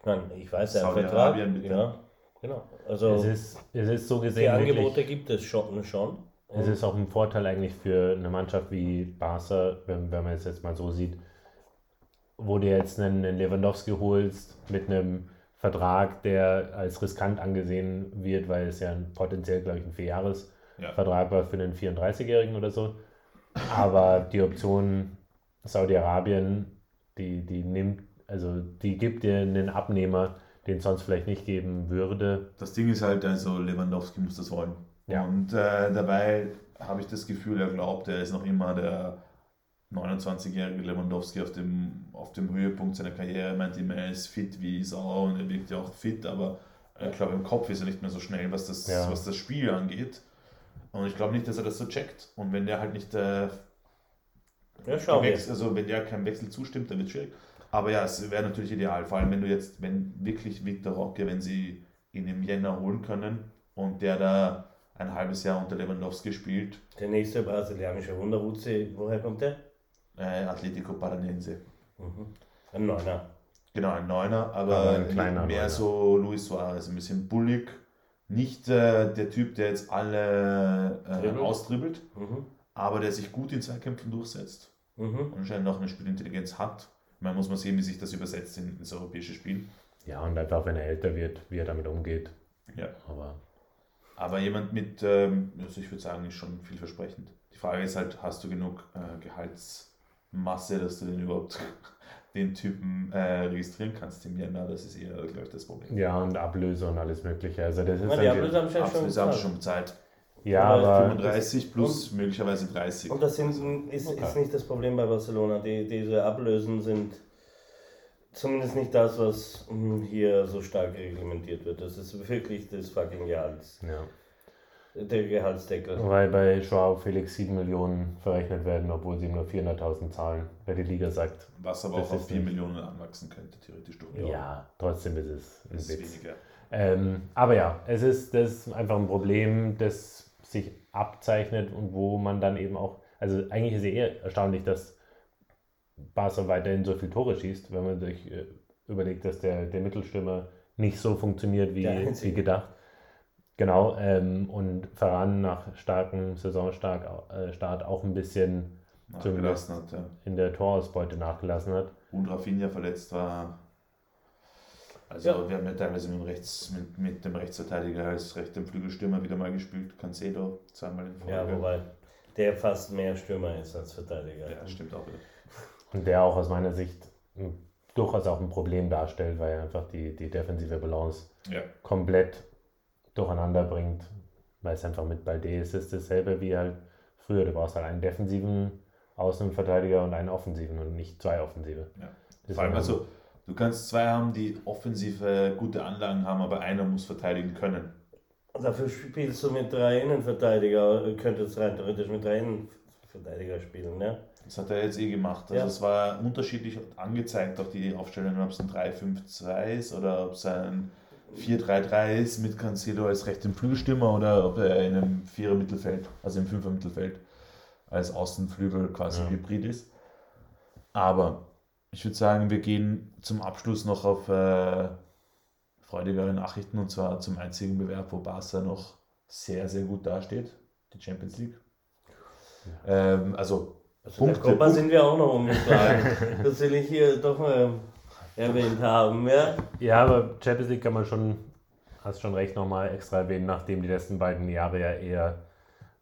Ich meine, ich weiß, der hat einen Vertrag. Ja, genau. Also Es ist, es ist so die gesehen Angebote wirklich, gibt es schon. schon. es ist auch ein Vorteil eigentlich für eine Mannschaft wie Barca, wenn, wenn man es jetzt mal so sieht, wo du jetzt einen, einen Lewandowski holst mit einem Vertrag, der als riskant angesehen wird, weil es ja ein potenziell, glaube ich, ein Vierjahres-Vertrag Ja. war für einen 34-Jährigen oder so. Aber die Option Saudi-Arabien, die, die nimmt, also die gibt dir einen Abnehmer, den es sonst vielleicht nicht geben würde. Das Ding ist halt, also Lewandowski muss das wollen. Ja. Und äh, dabei habe ich das Gefühl, er glaubt, er ist noch immer der 29-jährige Lewandowski auf dem, auf dem Höhepunkt seiner Karriere. Er meint immer, er ist fit wie Sau und er wirkt ja auch fit, aber ich glaube, im Kopf ist er nicht mehr so schnell, was das, Ja. was das Spiel angeht. Und ich glaube nicht, dass er das so checkt. Und wenn der halt nicht äh, Ja, also wenn der keinem Wechsel zustimmt, dann wird es schwierig. Aber ja, es wäre natürlich ideal, vor allem wenn du jetzt, wenn wirklich Victor Rocke, wenn sie ihn im Jänner holen können und der da ein halbes Jahr unter Lewandowski spielt, Der nächste brasilianische Wunderhutze, woher kommt der? äh, Atletico Paranense. Mhm. Ein Neuner. Genau, ein Neuner, aber, Aber ein kleiner mehr Neuner. so Luis Suarez, ein bisschen bullig. Nicht äh, der Typ, der jetzt alle äh, austribbelt, Mhm. aber der sich gut in Zweikämpfen durchsetzt. Mhm. und anscheinend auch eine Spielintelligenz hat. Man muss mal sehen, wie sich das übersetzt in, ins europäische Spiel. Ja, und einfach, wenn er älter wird, wie er damit umgeht. Ja. Aber Aber jemand mit, ähm, also ich würde sagen, ist schon vielversprechend. Die Frage ist halt, hast du genug äh, Gehaltsmasse, dass du den überhaupt <laughs> den Typen äh, registrieren kannst im Jänner? Das ist eher, glaube ich, das Problem. ja, und Ablöse und alles Mögliche. Also das ist Na, die dann- Ablöse haben sie ja schon haben gezahlt. schon bezahlt. Ja, Aber aber 35 plus möglicherweise 30. Und das sind, ist, ist nicht das Problem bei Barcelona. Die, diese Ablösen sind zumindest nicht das, was mm, hier so stark reglementiert wird. Das ist wirklich das fucking Gehalts, ja. der Gehaltsdeckel. Weil bei Joao Felix 7 Millionen verrechnet werden, obwohl sie ihm nur 400.000 zahlen, wer die Liga sagt. Was aber auch auf ist 4 nicht- Millionen anwachsen könnte, theoretisch durch. Ja, trotzdem ist es ist Witz. weniger. Ähm, aber ja, es ist, das ist einfach ein Problem, das sich abzeichnet und wo man dann eben auch, also eigentlich ist es eher erstaunlich, dass Barca weiterhin so viele Tore schießt, wenn man sich äh, überlegt, dass der, der Mittelstürmer nicht so funktioniert wie, wie gedacht. Genau, ähm, und Ferran nach starkem Saisonstart äh, Start auch ein bisschen hat, ja. in der Torausbeute nachgelassen hat. Und Rafinha verletzt war. Also Ja. wir haben ja teilweise mit dem, Rechts, mit, mit dem Rechtsverteidiger als rechten Flügelstürmer wieder mal gespielt, Cancelo, zweimal in Folge. Ja, wobei der fast mehr Stürmer ist als Verteidiger. Ja, stimmt auch wieder. Und der auch aus meiner Sicht durchaus auch ein Problem darstellt, weil er einfach die, die defensive Balance Ja. komplett durcheinander bringt. Weil es einfach mit Balde ist, ist dasselbe wie halt früher. Du brauchst halt einen defensiven Außenverteidiger und einen offensiven und nicht zwei offensive. Ja. Vor allem, war- also, du kannst zwei haben, die offensive gute Anlagen haben, aber einer muss verteidigen können. Dafür spielst du mit drei Innenverteidiger, könntest rein theoretisch mit drei Innenverteidiger spielen, ne? Das hat er jetzt eh gemacht. Also Ja. es war unterschiedlich angezeigt, auch die Aufstellung, ob es ein 3-5-2 ist oder ob es ein 4-3-3 ist mit Cancelo als rechten Flügelstürmer oder ob er in einem Vierer-Mittelfeld, also im Fünfer-Mittelfeld als Außenflügel quasi Ja. hybrid ist. Aber ich würde sagen, wir gehen zum Abschluss noch auf äh, freudigere Nachrichten und zwar zum einzigen Bewerb, wo Barca noch sehr, sehr gut dasteht, die Champions League. Ähm, also Also Punkte, Copa Punkte. sind wir auch noch umgeschlagen. <laughs> das will ich hier doch mal erwähnt haben, ja? Ja, aber Champions League kann man schon, hast schon recht, nochmal extra erwähnen, nachdem die letzten beiden Jahre ja eher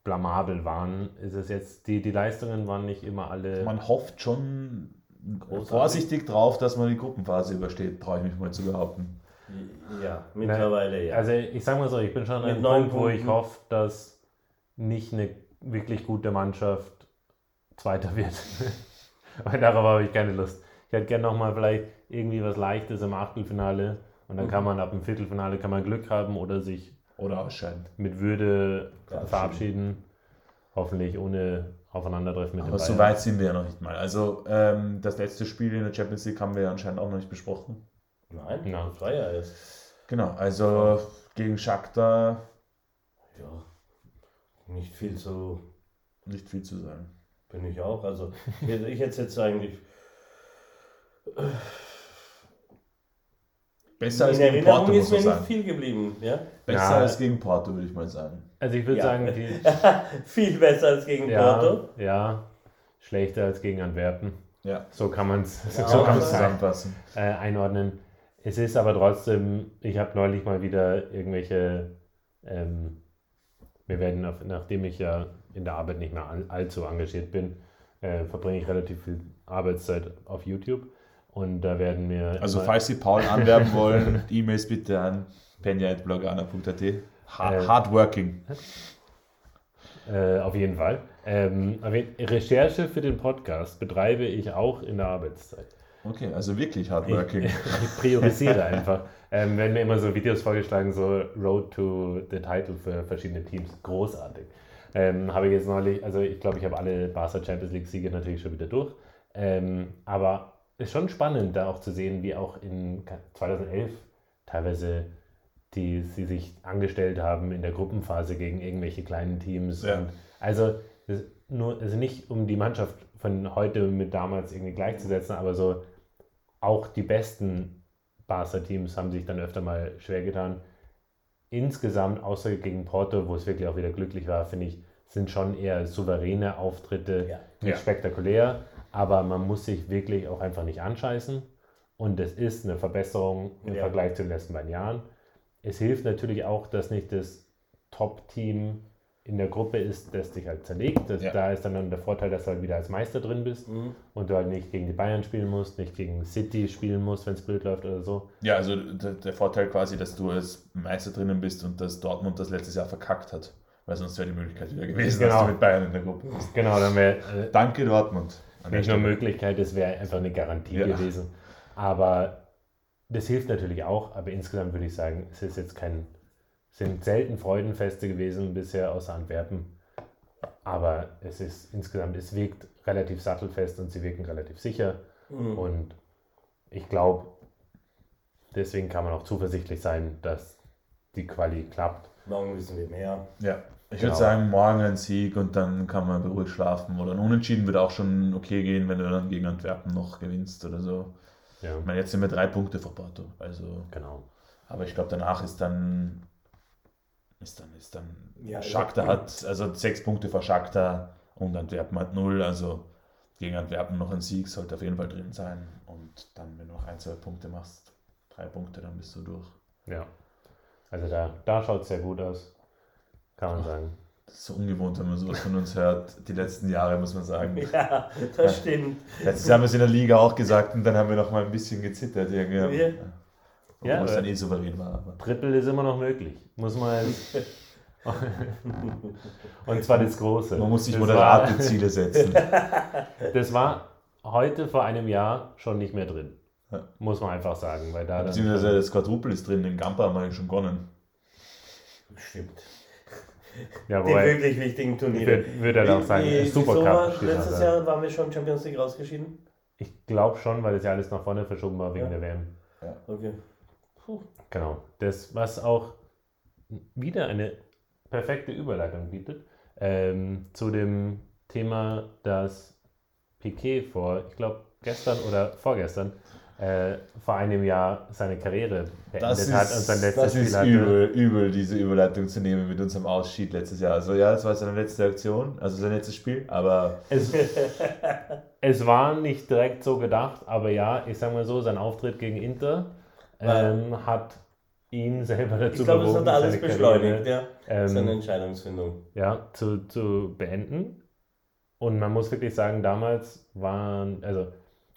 blamabel waren, ist es jetzt, die, die Leistungen waren nicht immer alle. Man hofft schon Großartig. vorsichtig drauf, dass man die Gruppenphase übersteht, traue ich mich mal zu behaupten. Ja, mittlerweile ja. Also ich sage mal so, ich bin schon an einem Punkt, wo ich Punkten. hoffe, dass nicht eine wirklich gute Mannschaft Zweiter wird. <laughs> Weil darauf habe ich keine Lust. Ich hätte gerne nochmal vielleicht irgendwie was Leichtes im Achtelfinale und dann Mhm. kann man ab dem Viertelfinale kann man Glück haben oder sich Oder ausscheiden. mit Würde Verabschieden. verabschieden. Hoffentlich ohne Aufeinandertreffen mit Aber den so Bayern. weit sind wir ja noch nicht mal. Also ähm, das letzte Spiel in der Champions League haben wir ja anscheinend auch noch nicht besprochen. Nein, war ja erst. Genau, also gegen Shakhtar Ja, nicht viel zu. nicht viel zu sagen. Bin ich auch. Also, ich, hätte jetzt eigentlich. Besser als gegen Erinnerung Porto, muss ist mir nicht viel geblieben. Ja? Besser Ja. als gegen Porto, würde ich mal sagen. Also ich würde Ja. sagen, die, <laughs> viel besser als gegen ja, Porto. ja, schlechter als gegen Antwerpen. Ja, So kann man es Ja, <laughs> so kann man aber- es zusammenfassen. äh, einordnen. Es ist aber trotzdem, ich habe neulich mal wieder irgendwelche, ähm, wir werden, auf, nachdem ich ja in der Arbeit nicht mehr all, allzu engagiert bin, äh, verbringe ich relativ viel Arbeitszeit auf YouTube. Und da werden mir. Also, falls Sie Paul anwerben wollen, <laughs> E-Mails bitte an penja.blogana.at. Ha Äh, hardworking. Äh, auf jeden Fall. Ähm, Recherche für den Podcast betreibe ich auch in der Arbeitszeit. Okay, also wirklich Ich, hardworking. <laughs> ich priorisiere einfach. Ähm, werden mir immer so Videos vorgeschlagen, so Road to the Title für verschiedene Teams. Großartig. Ähm, habe ich jetzt neulich, also ich glaube, ich habe alle Barca Champions League Siege natürlich schon wieder durch. Ähm, aber ist schon spannend, da auch zu sehen, wie auch in 2011 teilweise die sie sich angestellt haben in der Gruppenphase gegen irgendwelche kleinen Teams. Ja. Und also nur, also nicht um die Mannschaft von heute mit damals irgendwie gleichzusetzen, aber so auch die besten Barca-Teams haben sich dann öfter mal schwer getan. Insgesamt, außer gegen Porto, wo es wirklich auch wieder glücklich war, finde ich, sind schon eher souveräne Auftritte, Ja. nicht Ja. spektakulär, aber man muss sich wirklich auch einfach nicht anscheißen. Und es ist eine Verbesserung im Ja. Vergleich zu den letzten beiden Jahren. Es hilft natürlich auch, dass nicht das Top-Team in der Gruppe ist, das dich halt zerlegt. Das, Ja. Da ist dann, dann der Vorteil, dass du halt wieder als Meister drin bist Mhm. und du halt nicht gegen die Bayern spielen musst, nicht gegen City spielen musst, wenn es blöd läuft oder so. Ja, also der, der Vorteil quasi, dass du als Meister drinnen bist und dass Dortmund das letztes Jahr verkackt hat. Weil sonst wäre die Möglichkeit wieder gewesen, dass Genau. du mit Bayern in der Gruppe bist. Genau, dann wäre äh, Danke, Dortmund. Nicht nur. Möglichkeit, das wäre einfach eine Garantie Ja. gewesen. Aber das hilft natürlich auch, aber insgesamt würde ich sagen, es ist jetzt kein, sind selten Freudenfeste gewesen bisher außer Antwerpen. Aber es ist insgesamt, es wirkt relativ sattelfest und sie wirken relativ sicher. Mhm. Und ich glaube, deswegen kann man auch zuversichtlich sein, dass die Quali klappt. Morgen wissen wir mehr. Ja, ich Genau. würde sagen, morgen ein Sieg und dann kann man beruhigt schlafen. Oder ein Unentschieden wird auch schon okay gehen, wenn du dann gegen Antwerpen noch gewinnst oder so. Ja, Ich meine, jetzt sind wir drei Punkte vor Porto. Also, genau. aber ich glaube, danach ist dann. Ist dann, ist dann. Ja, Shakhtar hat, also sechs Punkte vor Shakhtar und Antwerpen hat null. Also gegen Antwerpen noch ein Sieg sollte auf jeden Fall drin sein. Und dann, wenn du noch ein, zwei Punkte machst, drei Punkte, dann bist du durch. Ja. Also da, da schaut es sehr gut aus, kann man sagen. Das ist so ungewohnt, wenn man sowas von uns hört. Die letzten Jahre, muss man sagen. <laughs> Ja, das stimmt. Letztes Jahr haben wir es in der Liga auch gesagt und dann haben wir noch mal ein bisschen gezittert. Irgendwie. Ja. Obwohl Ja, es dann eh souverän war. Aber. Triple ist immer noch möglich. Muss man. <laughs> Und zwar das Große. Man muss sich das moderate War, Ziele setzen. <laughs> das war heute vor einem Jahr schon nicht mehr drin. Ja. Muss man einfach sagen. Weil da Beziehungsweise das Quadruple ist drin, den Gampa haben wir schon gewonnen. Stimmt. Ja, Die wirklich wichtigen ich Turniere. würde würd halt auch sagen, Supercup war steht noch Letztes da. Jahr waren wir schon Champions League rausgeschieden. Ich glaube schon, weil das ja alles nach vorne verschoben war wegen Ja. der WM. Okay. Puh. Genau. Das, was auch wieder eine perfekte Überleitung bietet, ähm, zu dem Thema, dass Piquet vor, ich glaube, gestern oder vorgestern, äh, vor einem Jahr seine Karriere beendet hat und sein letztes das Spiel ist hatte. übel, übel, diese Überleitung zu nehmen mit unserem Ausschied letztes Jahr. Also ja, das war seine letzte Aktion, also sein letztes Spiel, aber Es, <laughs> es war nicht direkt so gedacht, aber ja, ich sag mal so, sein Auftritt gegen Inter ähm, hat ihn selber dazu Ich glaube, es hat alles beschleunigt, Karriere, ja. ähm, Seine Entscheidungsfindung. ja, zu, zu beenden. Und man muss wirklich sagen, damals waren, also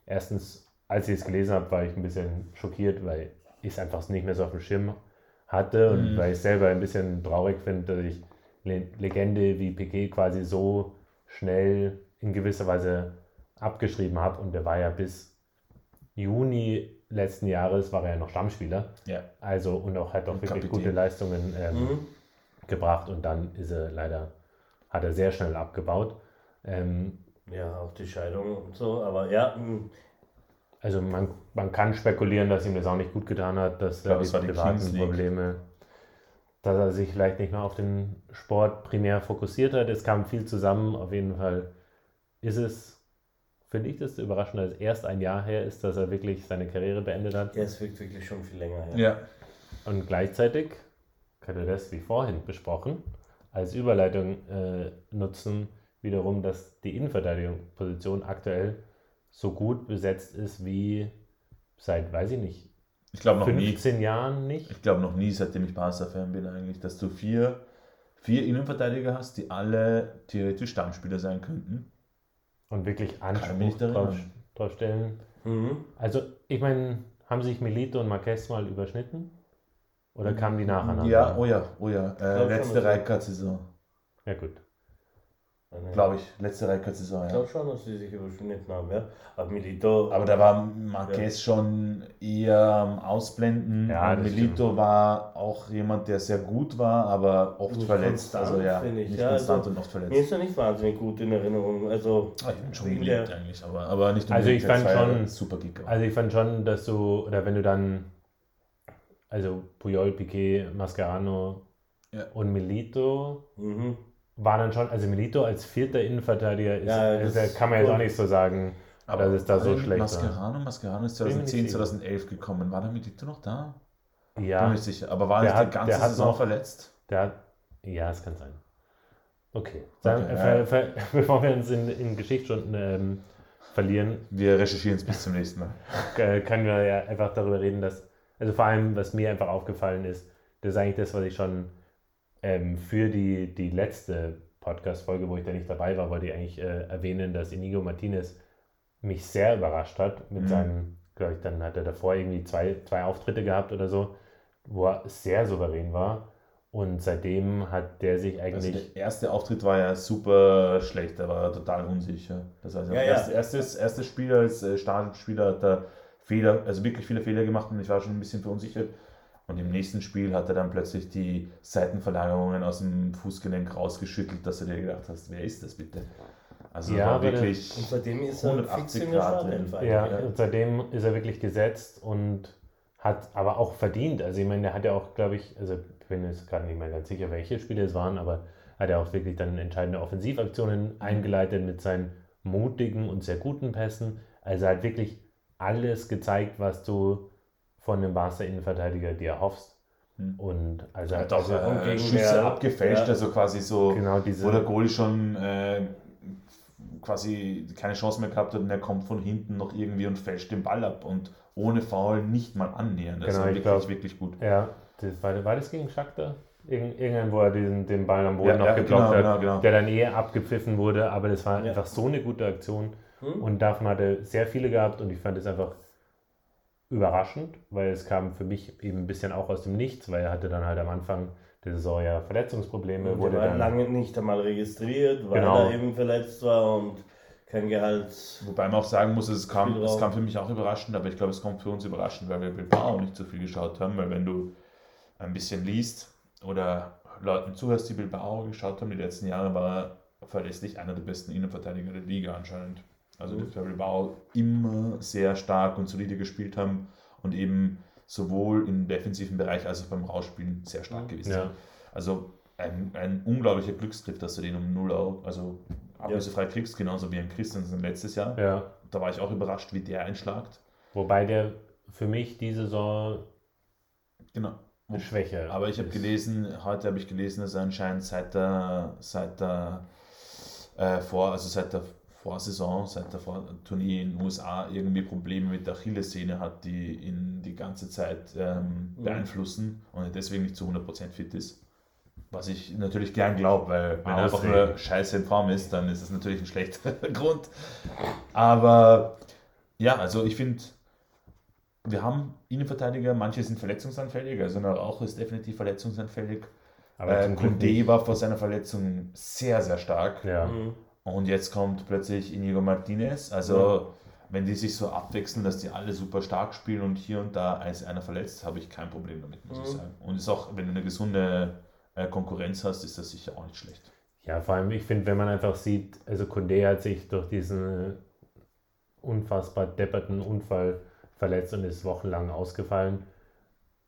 erstens, als ich es gelesen habe, war ich ein bisschen schockiert, weil ich es einfach nicht mehr so auf dem Schirm hatte und Mhm. weil ich selber ein bisschen traurig finde, dass ich Le Legende wie Piquet quasi so schnell in gewisser Weise abgeschrieben habe. Und der war ja bis Juni letzten Jahres war er ja noch Stammspieler. ja. Also und auch hat auch Und wirklich Kapitän. gute Leistungen ähm, Mhm. gebracht und dann ist er leider, hat er sehr schnell abgebaut. Ähm, Ja, auch die Scheidung und so, aber ja, mh. Also man, man kann spekulieren, dass ihm das auch nicht gut getan hat, dass er die privaten. Probleme, dass er sich vielleicht nicht mehr auf den Sport primär fokussiert hat. Es kam viel zusammen. Auf jeden Fall ist es, finde ich, das überraschend, dass es erst ein Jahr her ist, dass er wirklich seine Karriere beendet hat. ja, es wirkt wirklich schon viel länger her. ja. Und gleichzeitig können wir das, wie vorhin besprochen, als Überleitung äh, nutzen, wiederum, dass die Innenverteidigungsposition aktuell so gut besetzt ist wie seit, weiß ich nicht, Ich glaube noch nie. 15 Jahren nicht. Ich glaube noch nie, seitdem ich Barca-Fan bin, eigentlich, dass du vier, vier Innenverteidiger hast, die alle theoretisch Stammspieler sein könnten. Und wirklich Kann mich Anspruch drauf, drauf stellen. Mhm. Also, ich meine, haben sich Melito und Marquez mal überschnitten? Oder kamen die nacheinander? Ja, oh ja, oh ja. Äh, letzte Reikart-Saison. Ja, gut. Glaube ich. Letzte Reikart-Saison, Ich ja. glaube schon, dass sie sich überschnitten haben, ja. Aber Milito, Aber da war Marquez schon eher am Ausblenden. Ja, Und das Milito war auch jemand, der sehr gut war, aber oft Nicht verletzt. Also ja, finde ich. nicht Ja, konstant also, und oft mir verletzt. ist er nicht wahnsinnig gut in Erinnerung. Also, Ah, ich bin schon geliebt der- eigentlich, aber, aber nicht Also ich unbedingt. fand Er war schon- super Kicker. Also ich fand schon, dass du, oder wenn du dann, also Puyol, Piquet, Mascherano Ja. und Milito mhm. Waren dann schon, also Milito als vierter Innenverteidiger ist, Ja, ist, das- kann man jetzt auch nicht so sagen, aber dass es da so schlecht war. Mascherano, Mascherano ist Bin mir nicht 2010, sicher. 2011 gekommen. War der Milito noch da? Bin Ja, mir nicht sicher. Aber war Der nicht hat- die ganze der hat Saison noch- verletzt? der hat, ja, es kann sein. Okay, Sagen, Okay, äh, ja. ver, ver, <laughs> bevor wir uns in, in Geschichtsstunden ähm, verlieren, Wir recherchieren es bis zum nächsten Mal. <laughs> äh, können wir ja einfach darüber reden, dass, also vor allem, was mir einfach aufgefallen ist, das ist eigentlich das, was ich schon ähm, für die, die letzte Podcast-Folge, wo ich da nicht dabei war, wollte ich eigentlich äh, erwähnen, dass Inigo Martinez mich sehr überrascht hat mit Mhm. seinem, glaube ich, dann hat er davor irgendwie zwei, zwei Auftritte gehabt oder so, wo er sehr souverän war. Und seitdem hat der sich Also eigentlich. der erste Auftritt war ja super schlecht, er war total unsicher. Das heißt, Ja, ja, ja. Erst, erstes, erstes Spiel als äh, Startspieler hat er Fehler, also wirklich viele Fehler gemacht und ich war schon ein bisschen verunsichert. Und im nächsten Spiel hat er dann plötzlich die Seitenverlagerungen aus dem Fußgelenk rausgeschüttelt, dass du dir gedacht hast, wer ist das bitte? Also Ja, war wirklich Und seitdem ist er 180 fix in der Grad drin. Ja, und seitdem ist er wirklich gesetzt und hat aber auch verdient. Also ich meine, der hat ja auch, glaube ich, also ich bin jetzt gerade nicht mehr ganz sicher, welche Spiele es waren, aber hat er auch wirklich dann entscheidende Offensivaktionen eingeleitet mit seinen mutigen und sehr guten Pässen. Also er hat wirklich alles gezeigt, was du von einem Barca-Innenverteidiger dir erhoffst. Hm. Und also, Er hat auch äh, Schüsse abgefälscht, ja. also quasi so, genau diese. wo der Goalie schon äh, quasi keine Chance mehr gehabt hat und er kommt von hinten noch irgendwie und fälscht den Ball ab und ohne Foul nicht mal annähernd. Also Genau, ich wirklich, glaub- wirklich gut. Ja, das war, war das gegen? Irgend, irgendwann, wo er diesen, den Ball am Boden Ja, noch ja, geblockt genau, hat, genau, genau. der dann eher abgepfiffen wurde, aber das war Ja. einfach so eine gute Aktion Hm? und davon hat er sehr viele gehabt und ich fand es einfach überraschend, weil es kam für mich eben ein bisschen auch aus dem Nichts, weil er hatte dann halt am Anfang der Saison ja Verletzungsprobleme, Der wurde war dann lange nicht einmal registriert, weil Genau. er eben verletzt war und kein Gehalt. Wobei man auch sagen muss, es kam, es kam für mich auch überraschend, aber ich glaube, es kommt für uns überraschend, weil wir Bilbao nicht so viel geschaut haben, weil wenn du ein bisschen liest oder Leuten zuhörst, die Bilbao geschaut haben, die letzten Jahre war er verlässlich einer der besten Innenverteidiger der Liga anscheinend. Also Mhm. dass wir Bilbao immer sehr stark und solide gespielt haben und eben sowohl im defensiven Bereich als auch beim Rausspielen sehr stark gewesen Ja. Also ein, ein unglaublicher Glücksgriff, dass du den um 0 Euro, also ablösefrei kriegst, genauso wie ein Christensen letztes Jahr. ja, Da war ich auch überrascht, wie der einschlagt. wobei der für mich die Saison Genau. schwächer Aber ich habe gelesen, heute habe ich gelesen, dass er anscheinend seit der, seit der äh, vor, also seit der Vorsaison, seit der Vor Turnier in den USA irgendwie Probleme mit der Achillessehne hat, die ihn die ganze Zeit ähm, Mhm. beeinflussen und er deswegen nicht zu 100% fit ist. Was ich natürlich gern glaube, weil wenn er einfach nur scheiße in Form ist, dann ist es natürlich ein schlechter <laughs> Grund. Aber ja, also ich finde, wir haben Innenverteidiger, manche sind verletzungsanfällig, also Rauch ist definitiv verletzungsanfällig. aber Äh, Kunde war vor seiner Verletzung sehr, sehr stark. Ja, Mhm. Und jetzt kommt plötzlich Inigo Martinez. Also, wenn die sich so abwechseln, dass die alle super stark spielen und hier und da ist einer verletzt, habe ich kein Problem damit, muss ich Mhm. sagen. Und ist auch, wenn du eine gesunde äh, Konkurrenz hast, ist das sicher auch nicht schlecht. Ja, vor allem, ich finde, wenn man einfach sieht, also Kunde hat sich durch diesen unfassbar depperten Unfall verletzt und ist wochenlang ausgefallen.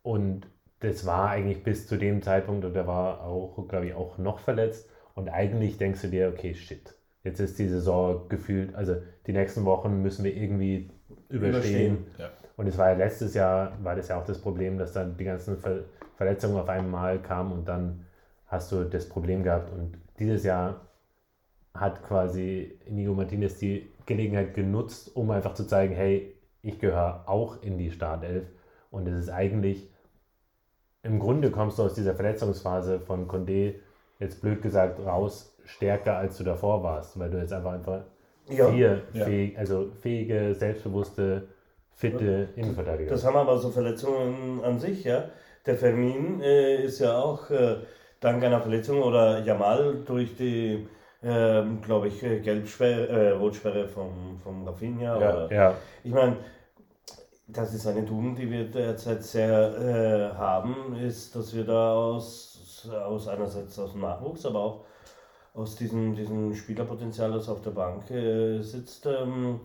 Und das war eigentlich bis zu dem Zeitpunkt, und er war auch, glaube ich, auch noch verletzt. Und eigentlich denkst du dir, okay, shit, jetzt ist die Saison gefühlt, also die nächsten Wochen müssen wir irgendwie überstehen. Überstehen. Ja. Und es war ja letztes Jahr, war das ja auch das Problem, dass dann die ganzen Ver Verletzungen auf einmal kamen und dann hast du das Problem gehabt. Und dieses Jahr hat quasi Inigo Martinez die Gelegenheit genutzt, um einfach zu zeigen, hey, ich gehöre auch in die Startelf. Und es ist eigentlich, im Grunde kommst du aus dieser Verletzungsphase von Condé, jetzt blöd gesagt, raus, stärker als du davor warst, weil du jetzt einfach einfach Ja. vier Ja. fähig, also fähige, selbstbewusste, fitte Innenverteidiger. Das haben aber so Verletzungen an sich, ja. Der Fermin äh, ist ja auch äh, dank einer Verletzung oder Jamal durch die, ähm, glaube ich, äh, Gelbsperre, äh, Rotsperre vom, vom Rafinha. Ja, oder, ja, Ich meine, das ist eine Tugend, die wir derzeit sehr äh, haben, ist, dass wir da aus, aus einerseits aus dem Nachwuchs, aber auch aus diesem, diesem Spielerpotenzial, das auf der Bank äh, sitzt, ähm,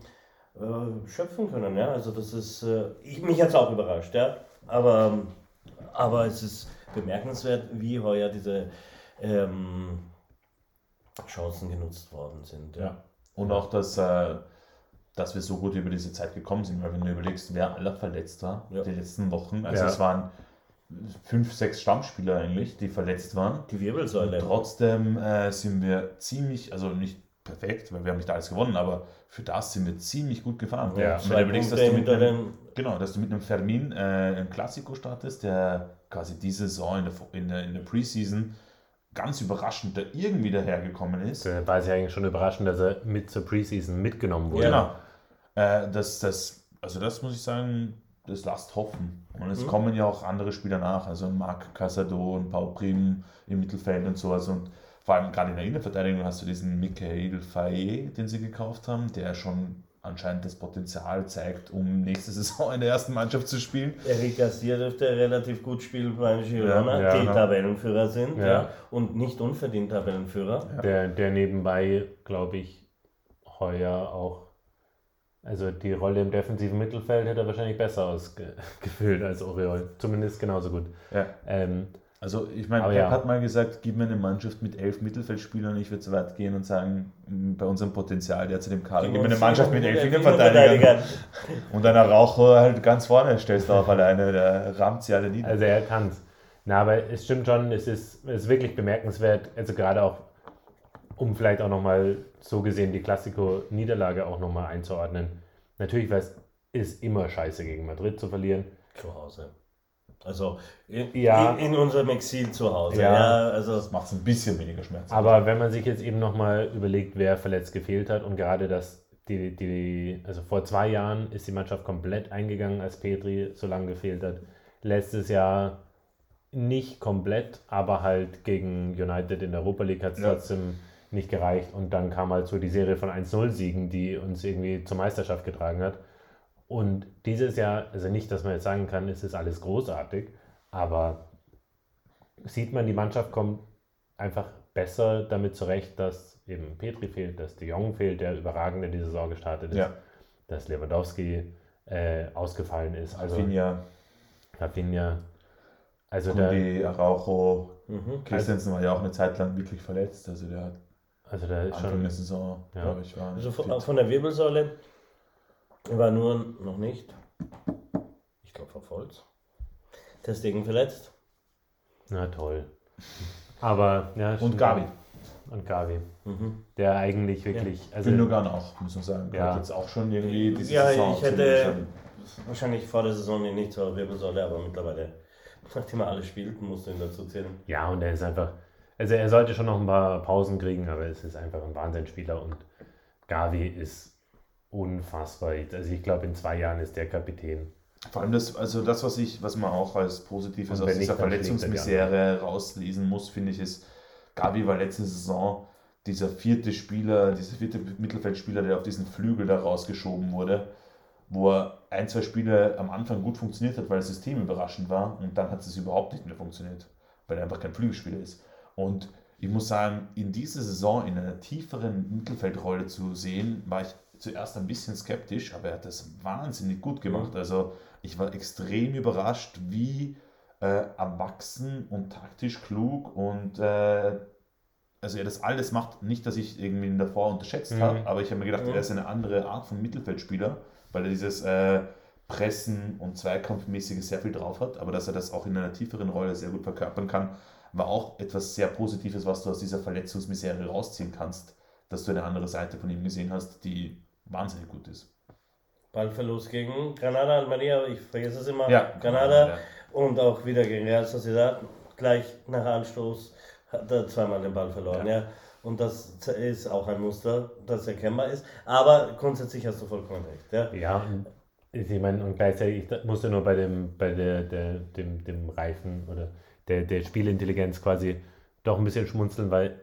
äh, schöpfen können. Ja? Also das ist, äh, ich, mich hat es auch überrascht, ja. Aber, aber es ist bemerkenswert, wie heuer diese ähm, Chancen genutzt worden sind. Ja. Ja. Und auch, dass, äh, dass wir so gut über diese Zeit gekommen sind, weil wenn du überlegst, wer aller verletzt war Ja. die letzten Wochen, also Ja. es waren fünf, sechs Stammspieler eigentlich, die verletzt waren. Die Und Wirbelsäule. trotzdem äh, sind wir ziemlich, also nicht perfekt, weil wir haben nicht alles gewonnen, aber für das sind wir ziemlich gut gefahren. Ja, Und wenn überlegst, dass du mit einem, genau, dass du mit einem Fermin äh, ein Klassiko startest, der quasi diese Saison in der, in der, in der Preseason ganz überraschend da irgendwie dahergekommen ist. da war es ja eigentlich schon überraschend, dass er mit zur Preseason mitgenommen wurde. Genau. Äh, das, das, also das muss ich sagen, das lasst hoffen. Und es Mhm. kommen ja auch andere Spieler nach, also Marc Casado und Pau Prim im Mittelfeld und sowas. Und vor allem gerade in der Innenverteidigung hast du diesen Michael Faye, den sie gekauft haben, der schon anscheinend das Potenzial zeigt, um nächste <laughs> Saison in der ersten Mannschaft zu spielen. Eric Garcia dürfte relativ gut spielen beim Girona, Ja, ja. die Tabellenführer sind Ja. ja. und nicht unverdient Tabellenführer. Der, der nebenbei, glaube ich, heuer auch, also die Rolle im defensiven Mittelfeld hätte er wahrscheinlich besser ausgefüllt <laughs> als Oriol. Zumindest genauso gut. Ja. Ähm, Also ich meine, Aber Pep ja. hat mal gesagt, gib mir eine Mannschaft mit elf Mittelfeldspielern. Ich würde so weit gehen und sagen, bei unserem Potenzial derzeit im Kader, gib mir eine Mannschaft mit elf Innenverteidigern. Und dann Araujo halt ganz vorne stellst du auf alleine, der rammt sie alle nieder. Also er kann es. Na, aber es stimmt schon, es ist, es ist wirklich bemerkenswert, also gerade auch, um vielleicht auch nochmal so gesehen die Klassiko-Niederlage auch nochmal einzuordnen. Natürlich war es ist immer scheiße gegen Madrid zu verlieren. Zu Hause. Also in, Ja. in, in unserem Exil zu Hause. Ja. Ja, also das macht es ein bisschen weniger Schmerz. Aber wenn man sich jetzt eben nochmal überlegt, wer verletzt gefehlt hat und gerade das, die, die, also vor zwei Jahren ist die Mannschaft komplett eingegangen, als Petri so lange gefehlt hat. Letztes Jahr nicht komplett, aber halt gegen United in der Europa League hat es Ja. trotzdem nicht gereicht und dann kam halt so die Serie von 1-0-Siegen, die uns irgendwie zur Meisterschaft getragen hat. Und dieses Jahr, also nicht, dass man jetzt sagen kann, es ist alles großartig, aber sieht man, die Mannschaft kommt einfach besser damit zurecht, dass eben Petri fehlt, dass De Jong fehlt, der überragend in die Saison gestartet ist, Ja. dass Lewandowski äh, ausgefallen ist. Also Finja, Rafinha. Also der, Kundi, Araujo, mhm. Christensen war ja auch eine Zeit lang wirklich verletzt. Also der hat also der ist Anfang schon. der Saison, Ja. glaube ich, war also von, von der Wirbelsäule war nur noch nicht, ich glaube von Volz, deswegen verletzt. Na toll. Aber ja. Und. Gavi. Und Gavi. Mhm. Der eigentlich wirklich. Also, Gündogan auch, muss man sagen. Ja. Hat jetzt auch schon irgendwie diese Ja, Saison ich hätte wahrscheinlich vor der Saison nicht zur Wirbelsäule, aber mittlerweile, <laughs> nachdem er alles spielt, musst du ihn dazu zählen. Ja, und er ist einfach. Also er sollte schon noch ein paar Pausen kriegen, aber es ist einfach ein Wahnsinnsspieler und Gavi ist unfassbar. Also ich glaube, in zwei Jahren ist der Kapitän. Vor allem das, also das, was ich, was man auch als Positives aus dieser er Verletzungsmisere rauslesen muss, finde ich, ist, Gavi war letzte Saison dieser vierte Spieler, dieser vierte Mittelfeldspieler, der auf diesen Flügel da rausgeschoben wurde, wo er ein, zwei Spiele am Anfang gut funktioniert hat, weil das System überraschend war und dann hat es überhaupt nicht mehr funktioniert, weil er einfach kein Flügelspieler ist. Und ich muss sagen, in dieser Saison in einer tieferen Mittelfeldrolle zu sehen, war ich zuerst ein bisschen skeptisch, aber er hat das wahnsinnig gut gemacht. Also ich war extrem überrascht, wie äh, erwachsen und taktisch klug und äh, also er das alles macht, nicht, dass ich irgendwie ihn davor unterschätzt Mhm. habe, aber ich habe mir gedacht, Mhm. er ist eine andere Art von Mittelfeldspieler, weil er dieses äh, Pressen und Zweikampfmäßige sehr viel drauf hat, aber dass er das auch in einer tieferen Rolle sehr gut verkörpern kann, war auch etwas sehr Positives, was du aus dieser Verletzungsmisere rausziehen kannst, dass du eine andere Seite von ihm gesehen hast, die wahnsinnig gut ist. Ballverlust gegen Granada, Almeria, ich vergesse es immer. Ja. Granada Ja. und auch wieder gegen Real Sociedad. Gleich nach Anstoß hat er zweimal den Ball verloren. Ja. Und das ist auch ein Muster, das erkennbar ist. Aber grundsätzlich hast du vollkommen recht. Ja. Ja, ich meine, und gleichzeitig ich musste nur bei dem, bei der, der, dem, dem Reifen oder der, der Spielintelligenz quasi doch ein bisschen schmunzeln, weil,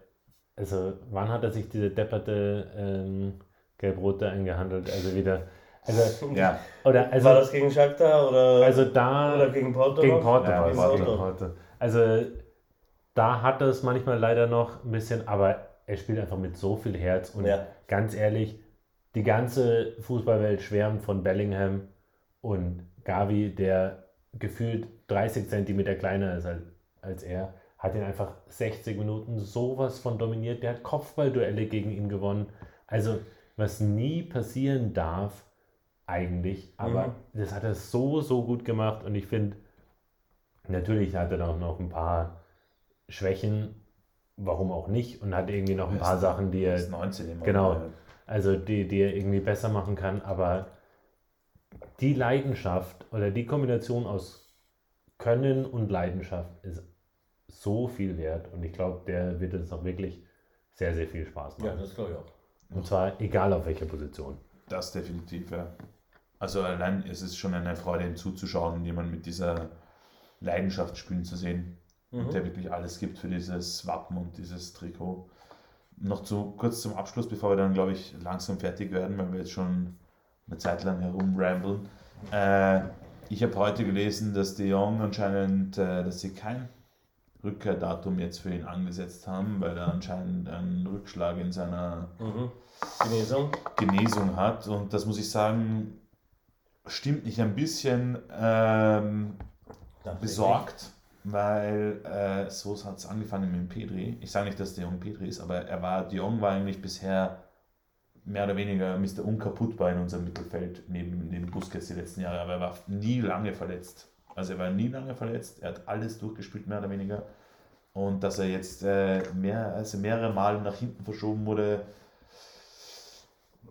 also, wann hat er sich diese depperte ähm, Gelb-Rote eingehandelt? Also wieder, also, Ja, oder, also, War das gegen Shakhtar oder, also da, oder gegen Porto? gegen? Porto Ja, war gegen Porto. Porto. Also, da hat er es manchmal leider noch ein bisschen, aber er spielt einfach mit so viel Herz und Ja. ganz ehrlich, die ganze Fußballwelt schwärmt von Bellingham und Gavi, der gefühlt 30 Zentimeter kleiner ist als, als er, hat ihn einfach 60 Minuten sowas von dominiert. Der hat Kopfballduelle gegen ihn gewonnen. Also, was nie passieren darf, eigentlich, aber Mhm. das hat er so, so gut gemacht und ich finde, natürlich hat er auch noch ein paar Schwächen, warum auch nicht, und hat irgendwie noch ein paar Sachen, die er er ist 19 immer. Genau. also die, die er irgendwie besser machen kann, aber die Leidenschaft oder die Kombination aus Können und Leidenschaft ist so viel wert und ich glaube, der wird uns auch wirklich sehr, sehr viel Spaß Ja, machen. das glaube ich auch. Und zwar egal auf welcher Position. Das definitiv, ja. Also allein es ist schon eine Freude, ihm zuzuschauen und jemanden mit dieser Leidenschaft spielen zu sehen, Mhm. der wirklich alles gibt für dieses Wappen und dieses Trikot. Noch zu, kurz zum Abschluss, bevor wir dann, glaube ich, langsam fertig werden, weil wir jetzt schon eine Zeit lang herumramblen. Äh, ich habe heute gelesen, dass De Jong anscheinend, äh, dass sie kein Rückkehrdatum jetzt für ihn angesetzt haben, weil er anscheinend einen Rückschlag in seiner Mhm. Genesung. Genesung hat. Und das muss ich sagen, stimmt mich ein bisschen ähm, besorgt, weil äh, so hat es angefangen mit dem Pedri. Ich sage nicht, dass De Jong Pedri ist, aber er war, De Jong war eigentlich bisher mehr oder weniger Mr. Unkaputtbar in unserem Mittelfeld neben, neben Busquets die letzten Jahre, aber er war nie lange verletzt. Also er war nie lange verletzt, er hat alles durchgespielt, mehr oder weniger. Und dass er jetzt äh, mehr, also mehrere Mal nach hinten verschoben wurde,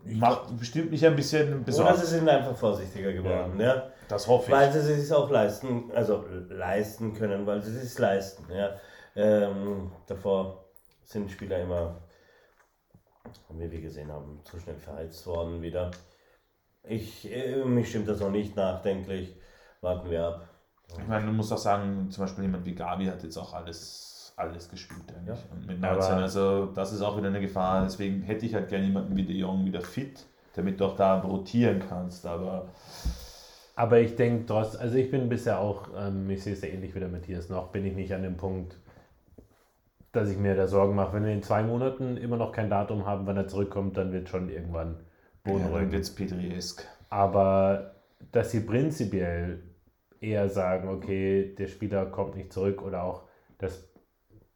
macht bestimmt mich ein bisschen Oder besorgt. sie sind einfach vorsichtiger geworden, ja. Das hoffe Weil sie es sich auch leisten, also leisten können, weil sie es sich leisten, ja. Ähm, davor sind Spieler immer, wie wir gesehen haben, zu schnell verheizt worden wieder. Ich, äh, mich stimmt das noch nicht nachdenklich. Warten wir ab. Ich meine, man muss auch sagen, zum Beispiel jemand wie Gabi hat jetzt auch alles, alles gespielt eigentlich. Ja. Und mit Aber- 19, also das ist auch wieder eine Gefahr. Deswegen hätte ich halt gerne jemanden wie De Jong wieder fit, damit du auch da rotieren kannst. Aber Aber ich denke trotzdem, also ich bin bisher auch, ähm, ich sehe es ja ähnlich wie der Matthias noch, bin ich nicht an dem Punkt, dass ich mir da Sorgen mache. Wenn wir in zwei Monaten immer noch kein Datum haben, wann er zurückkommt, dann wird schon irgendwann Boden ja, dann wird es. Aber dass sie prinzipiell eher sagen, okay, der Spieler kommt nicht zurück oder auch das,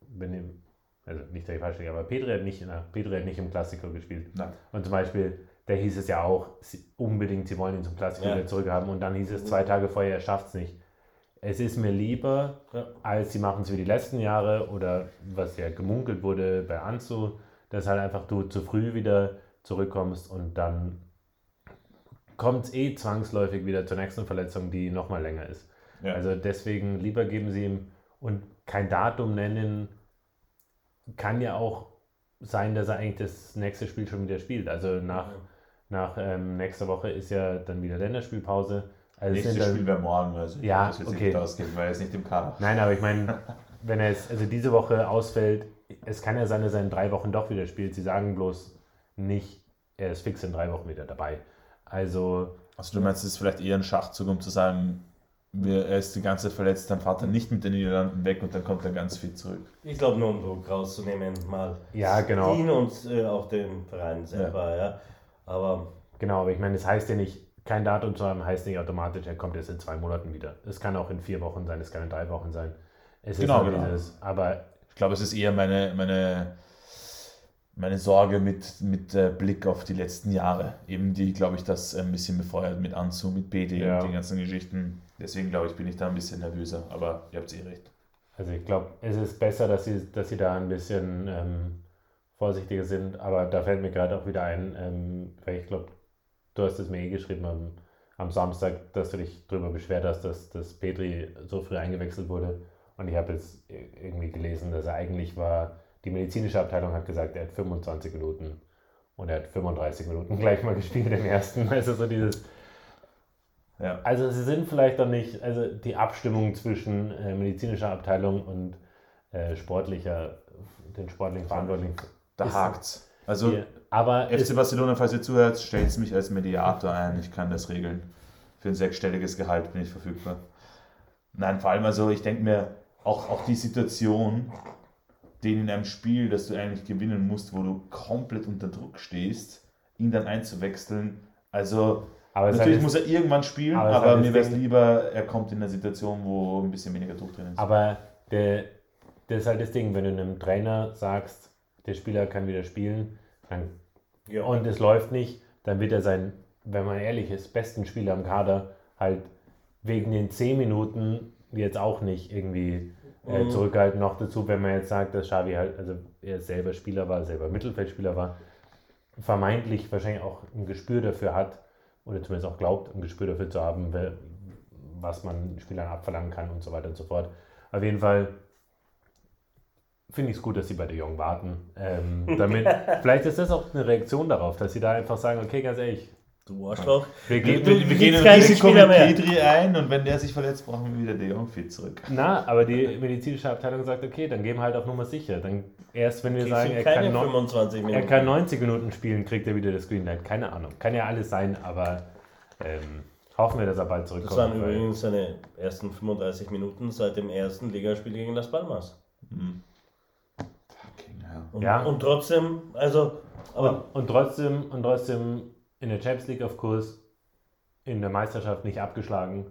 wenn ihm, also nicht der falsche, aber Pedri hat nicht, na, Pedri hat nicht im Klassiker gespielt. Nein. Und zum Beispiel, da hieß es ja auch, sie, unbedingt, sie wollen ihn zum Klassiker Ja. wieder zurückhaben und dann hieß es zwei Tage vorher, er schafft es nicht. Es ist mir lieber, Ja. als sie machen es wie die letzten Jahre oder was ja gemunkelt wurde bei Anzu, dass halt einfach du zu früh wieder zurückkommst und dann kommt es eh zwangsläufig wieder zur nächsten Verletzung, die nochmal länger ist. Ja. Also deswegen lieber geben sie ihm und kein Datum nennen, kann ja auch sein, dass er eigentlich das nächste Spiel schon wieder spielt. Also nach, nach ähm, nächster Woche ist ja dann wieder Länderspielpause. Also es Nächstes dann- Spiel wäre morgen, also Ja, das jetzt okay. nicht ausgeben, weil er ist nicht im Kader. Nein, aber ich meine, <laughs> wenn er jetzt also diese Woche ausfällt, es kann ja sein, dass er in drei Wochen doch wieder spielt. Sie sagen bloß nicht, er ist fix in drei Wochen wieder dabei. Also, Also du meinst, es ist vielleicht eher ein Schachzug, um zu sagen, wir, er ist die ganze Zeit verletzt, dann fährt er nicht mit den Niederlanden weg und dann kommt er ganz fit zurück. Ich glaube, nur um Druck rauszunehmen, mal ja, genau. ihn und äh, auch den Verein selber, ja. Aber Genau, aber ich meine, es heißt ja nicht, kein Datum zu haben, heißt nicht automatisch, er kommt jetzt in zwei Monaten wieder. Es kann auch in vier Wochen sein, es kann in drei Wochen sein. Es Genau, ist halt genau. dieses, aber Ich glaube, es ist eher meine, meine, meine Sorge mit, mit äh, Blick auf die letzten Jahre. Eben die, glaube ich, das ein bisschen befeuert mit Anzu, mit BD Ja. und den ganzen Geschichten. Deswegen, glaube ich, bin ich da ein bisschen nervöser. Aber ihr habt eh recht. Also ich glaube, es ist besser, dass sie, dass sie da ein bisschen ähm, vorsichtiger sind, aber da fällt mir gerade auch wieder ein, ähm, weil ich glaube, du hast es mir eh geschrieben am, am Samstag, dass du dich darüber beschwert hast, dass, dass Petri so früh eingewechselt wurde. Und ich habe jetzt irgendwie gelesen, dass er eigentlich war, die medizinische Abteilung hat gesagt, er hat 25 Minuten und er hat 35 Minuten <laughs> gleich mal gespielt im ersten. Also so dieses. Ja. Also sie sind vielleicht dann nicht, also die Abstimmung zwischen äh, medizinischer Abteilung und äh, sportlicher, den sportlichen Verantwortlichen. Da hakt's. Also Ja, aber FC Barcelona, falls ihr zuhört, stellt mich als Mediator ein. Ich kann das regeln. Für ein sechsstelliges Gehalt bin ich verfügbar. Nein, vor allem also, ich denke mir, auch, auch die Situation, den in einem Spiel, das du eigentlich gewinnen musst, wo du komplett unter Druck stehst, ihn dann einzuwechseln. Also, aber natürlich muss er irgendwann spielen, aber aber, mir wäre es lieber, er kommt in eine Situation, wo ein bisschen weniger Druck drin ist. Aber der, das ist halt das Ding, wenn du einem Trainer sagst, der Spieler kann wieder spielen dann, Ja. und es läuft nicht, dann wird er sein, wenn man ehrlich ist, besten Spieler im Kader halt wegen den 10 Minuten jetzt auch nicht irgendwie äh, Mhm. zurückhalten. Noch dazu, wenn man jetzt sagt, dass Xavi halt, also er selber Spieler war, selber Mittelfeldspieler war, vermeintlich wahrscheinlich auch ein Gespür dafür hat, oder zumindest auch glaubt, ein Gespür dafür zu haben, was man Spielern abverlangen kann und so weiter und so fort. Auf jeden Fall finde ich es gut, dass sie bei De Jong warten. Ähm, damit, <laughs> vielleicht ist das auch eine Reaktion darauf, dass sie da einfach sagen, okay, ganz ehrlich, Du Arschloch. wir wir, gehen, wir, wir gehen ein Risiko mit mehr. Petri ein und wenn der sich verletzt, brauchen wir wieder De Jong fit zurück. na, aber die medizinische Abteilung sagt, okay, dann gehen wir halt auf Nummer sicher. Dann erst, wenn wir Kriegst sagen, er kann, neun- 25 Minuten. er kann 90 Minuten spielen, kriegt er wieder das Greenlight. Keine Ahnung. Kann ja alles sein, aber ähm, hoffen wir, dass er bald Das zurückkommt. waren weil- übrigens seine ersten 35 Minuten seit dem ersten Ligaspiel gegen Las Palmas. Fucking hell. Und, Ja. und trotzdem, also, aber Und, und, trotzdem, und trotzdem in der Champions League auf Kurs, in der Meisterschaft nicht abgeschlagen.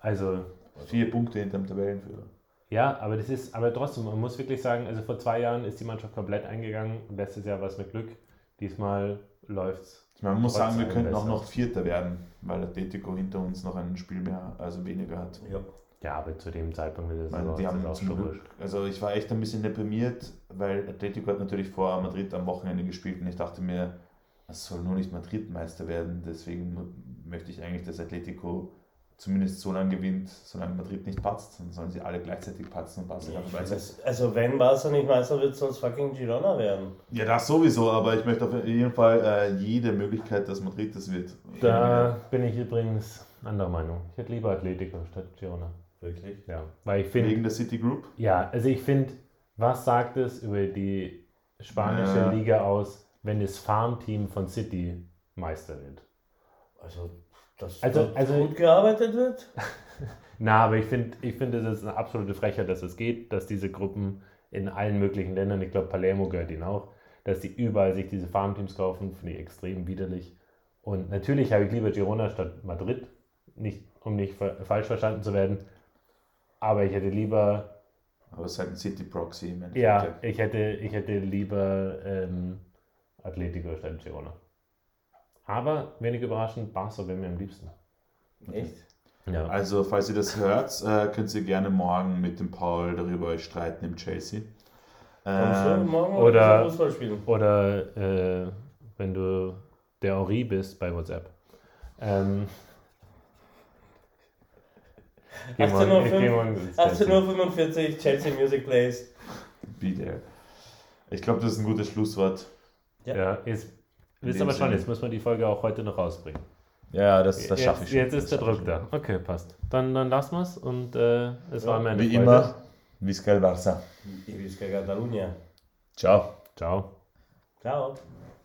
Also, Vier Punkte hinterm Tabellenführer. ja, aber das ist, aber trotzdem, man muss wirklich sagen, also vor zwei Jahren ist die Mannschaft komplett eingegangen. Letztes Jahr war es mit Glück. Diesmal läuft's. Man muss sagen, wir könnten auch noch Vierter werden, weil Atletico hinter uns noch ein Spiel mehr, also weniger hat. ja. Ja, aber zu dem Zeitpunkt der Ich meine, die ist haben das auch zum schon Glück, wurscht. also ich war echt ein bisschen deprimiert, weil Atletico hat natürlich vor Madrid am Wochenende gespielt und ich dachte mir, es soll nur nicht Madrid Meister werden, deswegen möchte ich eigentlich, dass Atletico zumindest so lange gewinnt, solange Madrid nicht patzt, dann sollen sie alle gleichzeitig patzen und Barca vorbei sein. Das, also wenn Barca nicht Meister wird, soll es fucking Girona werden. Ja, das sowieso, aber ich möchte auf jeden Fall äh, jede Möglichkeit, dass Madrid das wird. Da bin ich übrigens anderer Meinung. Ich hätte lieber Atletico statt Girona. Wirklich? Ja, weil ich finde, Wegen der City Group. Ja, also ich finde, was sagt es über die spanische Ja. Liga aus, wenn das Farmteam von City Meister wird? Also, dass Also- dort also- gut gearbeitet wird? <laughs> Na, aber ich finde, ich finde, es ist eine absolute Frechheit, dass es geht, dass diese Gruppen in allen möglichen Ländern, ich glaube, Palermo gehört ihnen auch, dass die überall sich diese Farmteams kaufen, finde ich extrem widerlich. Und natürlich habe ich lieber Girona statt Madrid, nicht, um nicht fa- falsch verstanden zu werden, aber ich hätte lieber Aber es ist halt ein City Proxy im Endeffekt. Ja, ich hätte, ich hätte lieber ähm, Atletico Girona. Aber wenig überraschend, Barca wäre mir am liebsten. Echt? Ja. Also, falls ihr das hört, äh, könnt ihr gerne morgen mit dem Paul darüber euch streiten im Chelsea. Kommst du Ähm, morgen oder- Fußball spielen? Oder äh, wenn du der Henri bist bei WhatsApp. Ähm, ich geh morgen- 18.05 ich geh morgen ins Chelsea. 18.45 Uhr, Chelsea Music Plays. be there. Ich glaube, das ist ein gutes Schlusswort. Ja, jetzt, In wisst aber schon, Sinne. jetzt muss man die Folge auch heute noch rausbringen. Ja, das, das schaffe jetzt, ich schon. Jetzt ist der Druck da. Okay, passt. Dann, dann lassen wir es und äh, es Ja, war mir eine schon. Wie Freude. immer, Visca el Barça. Y Vizca Catalunya. Ciao. Ciao. Ciao.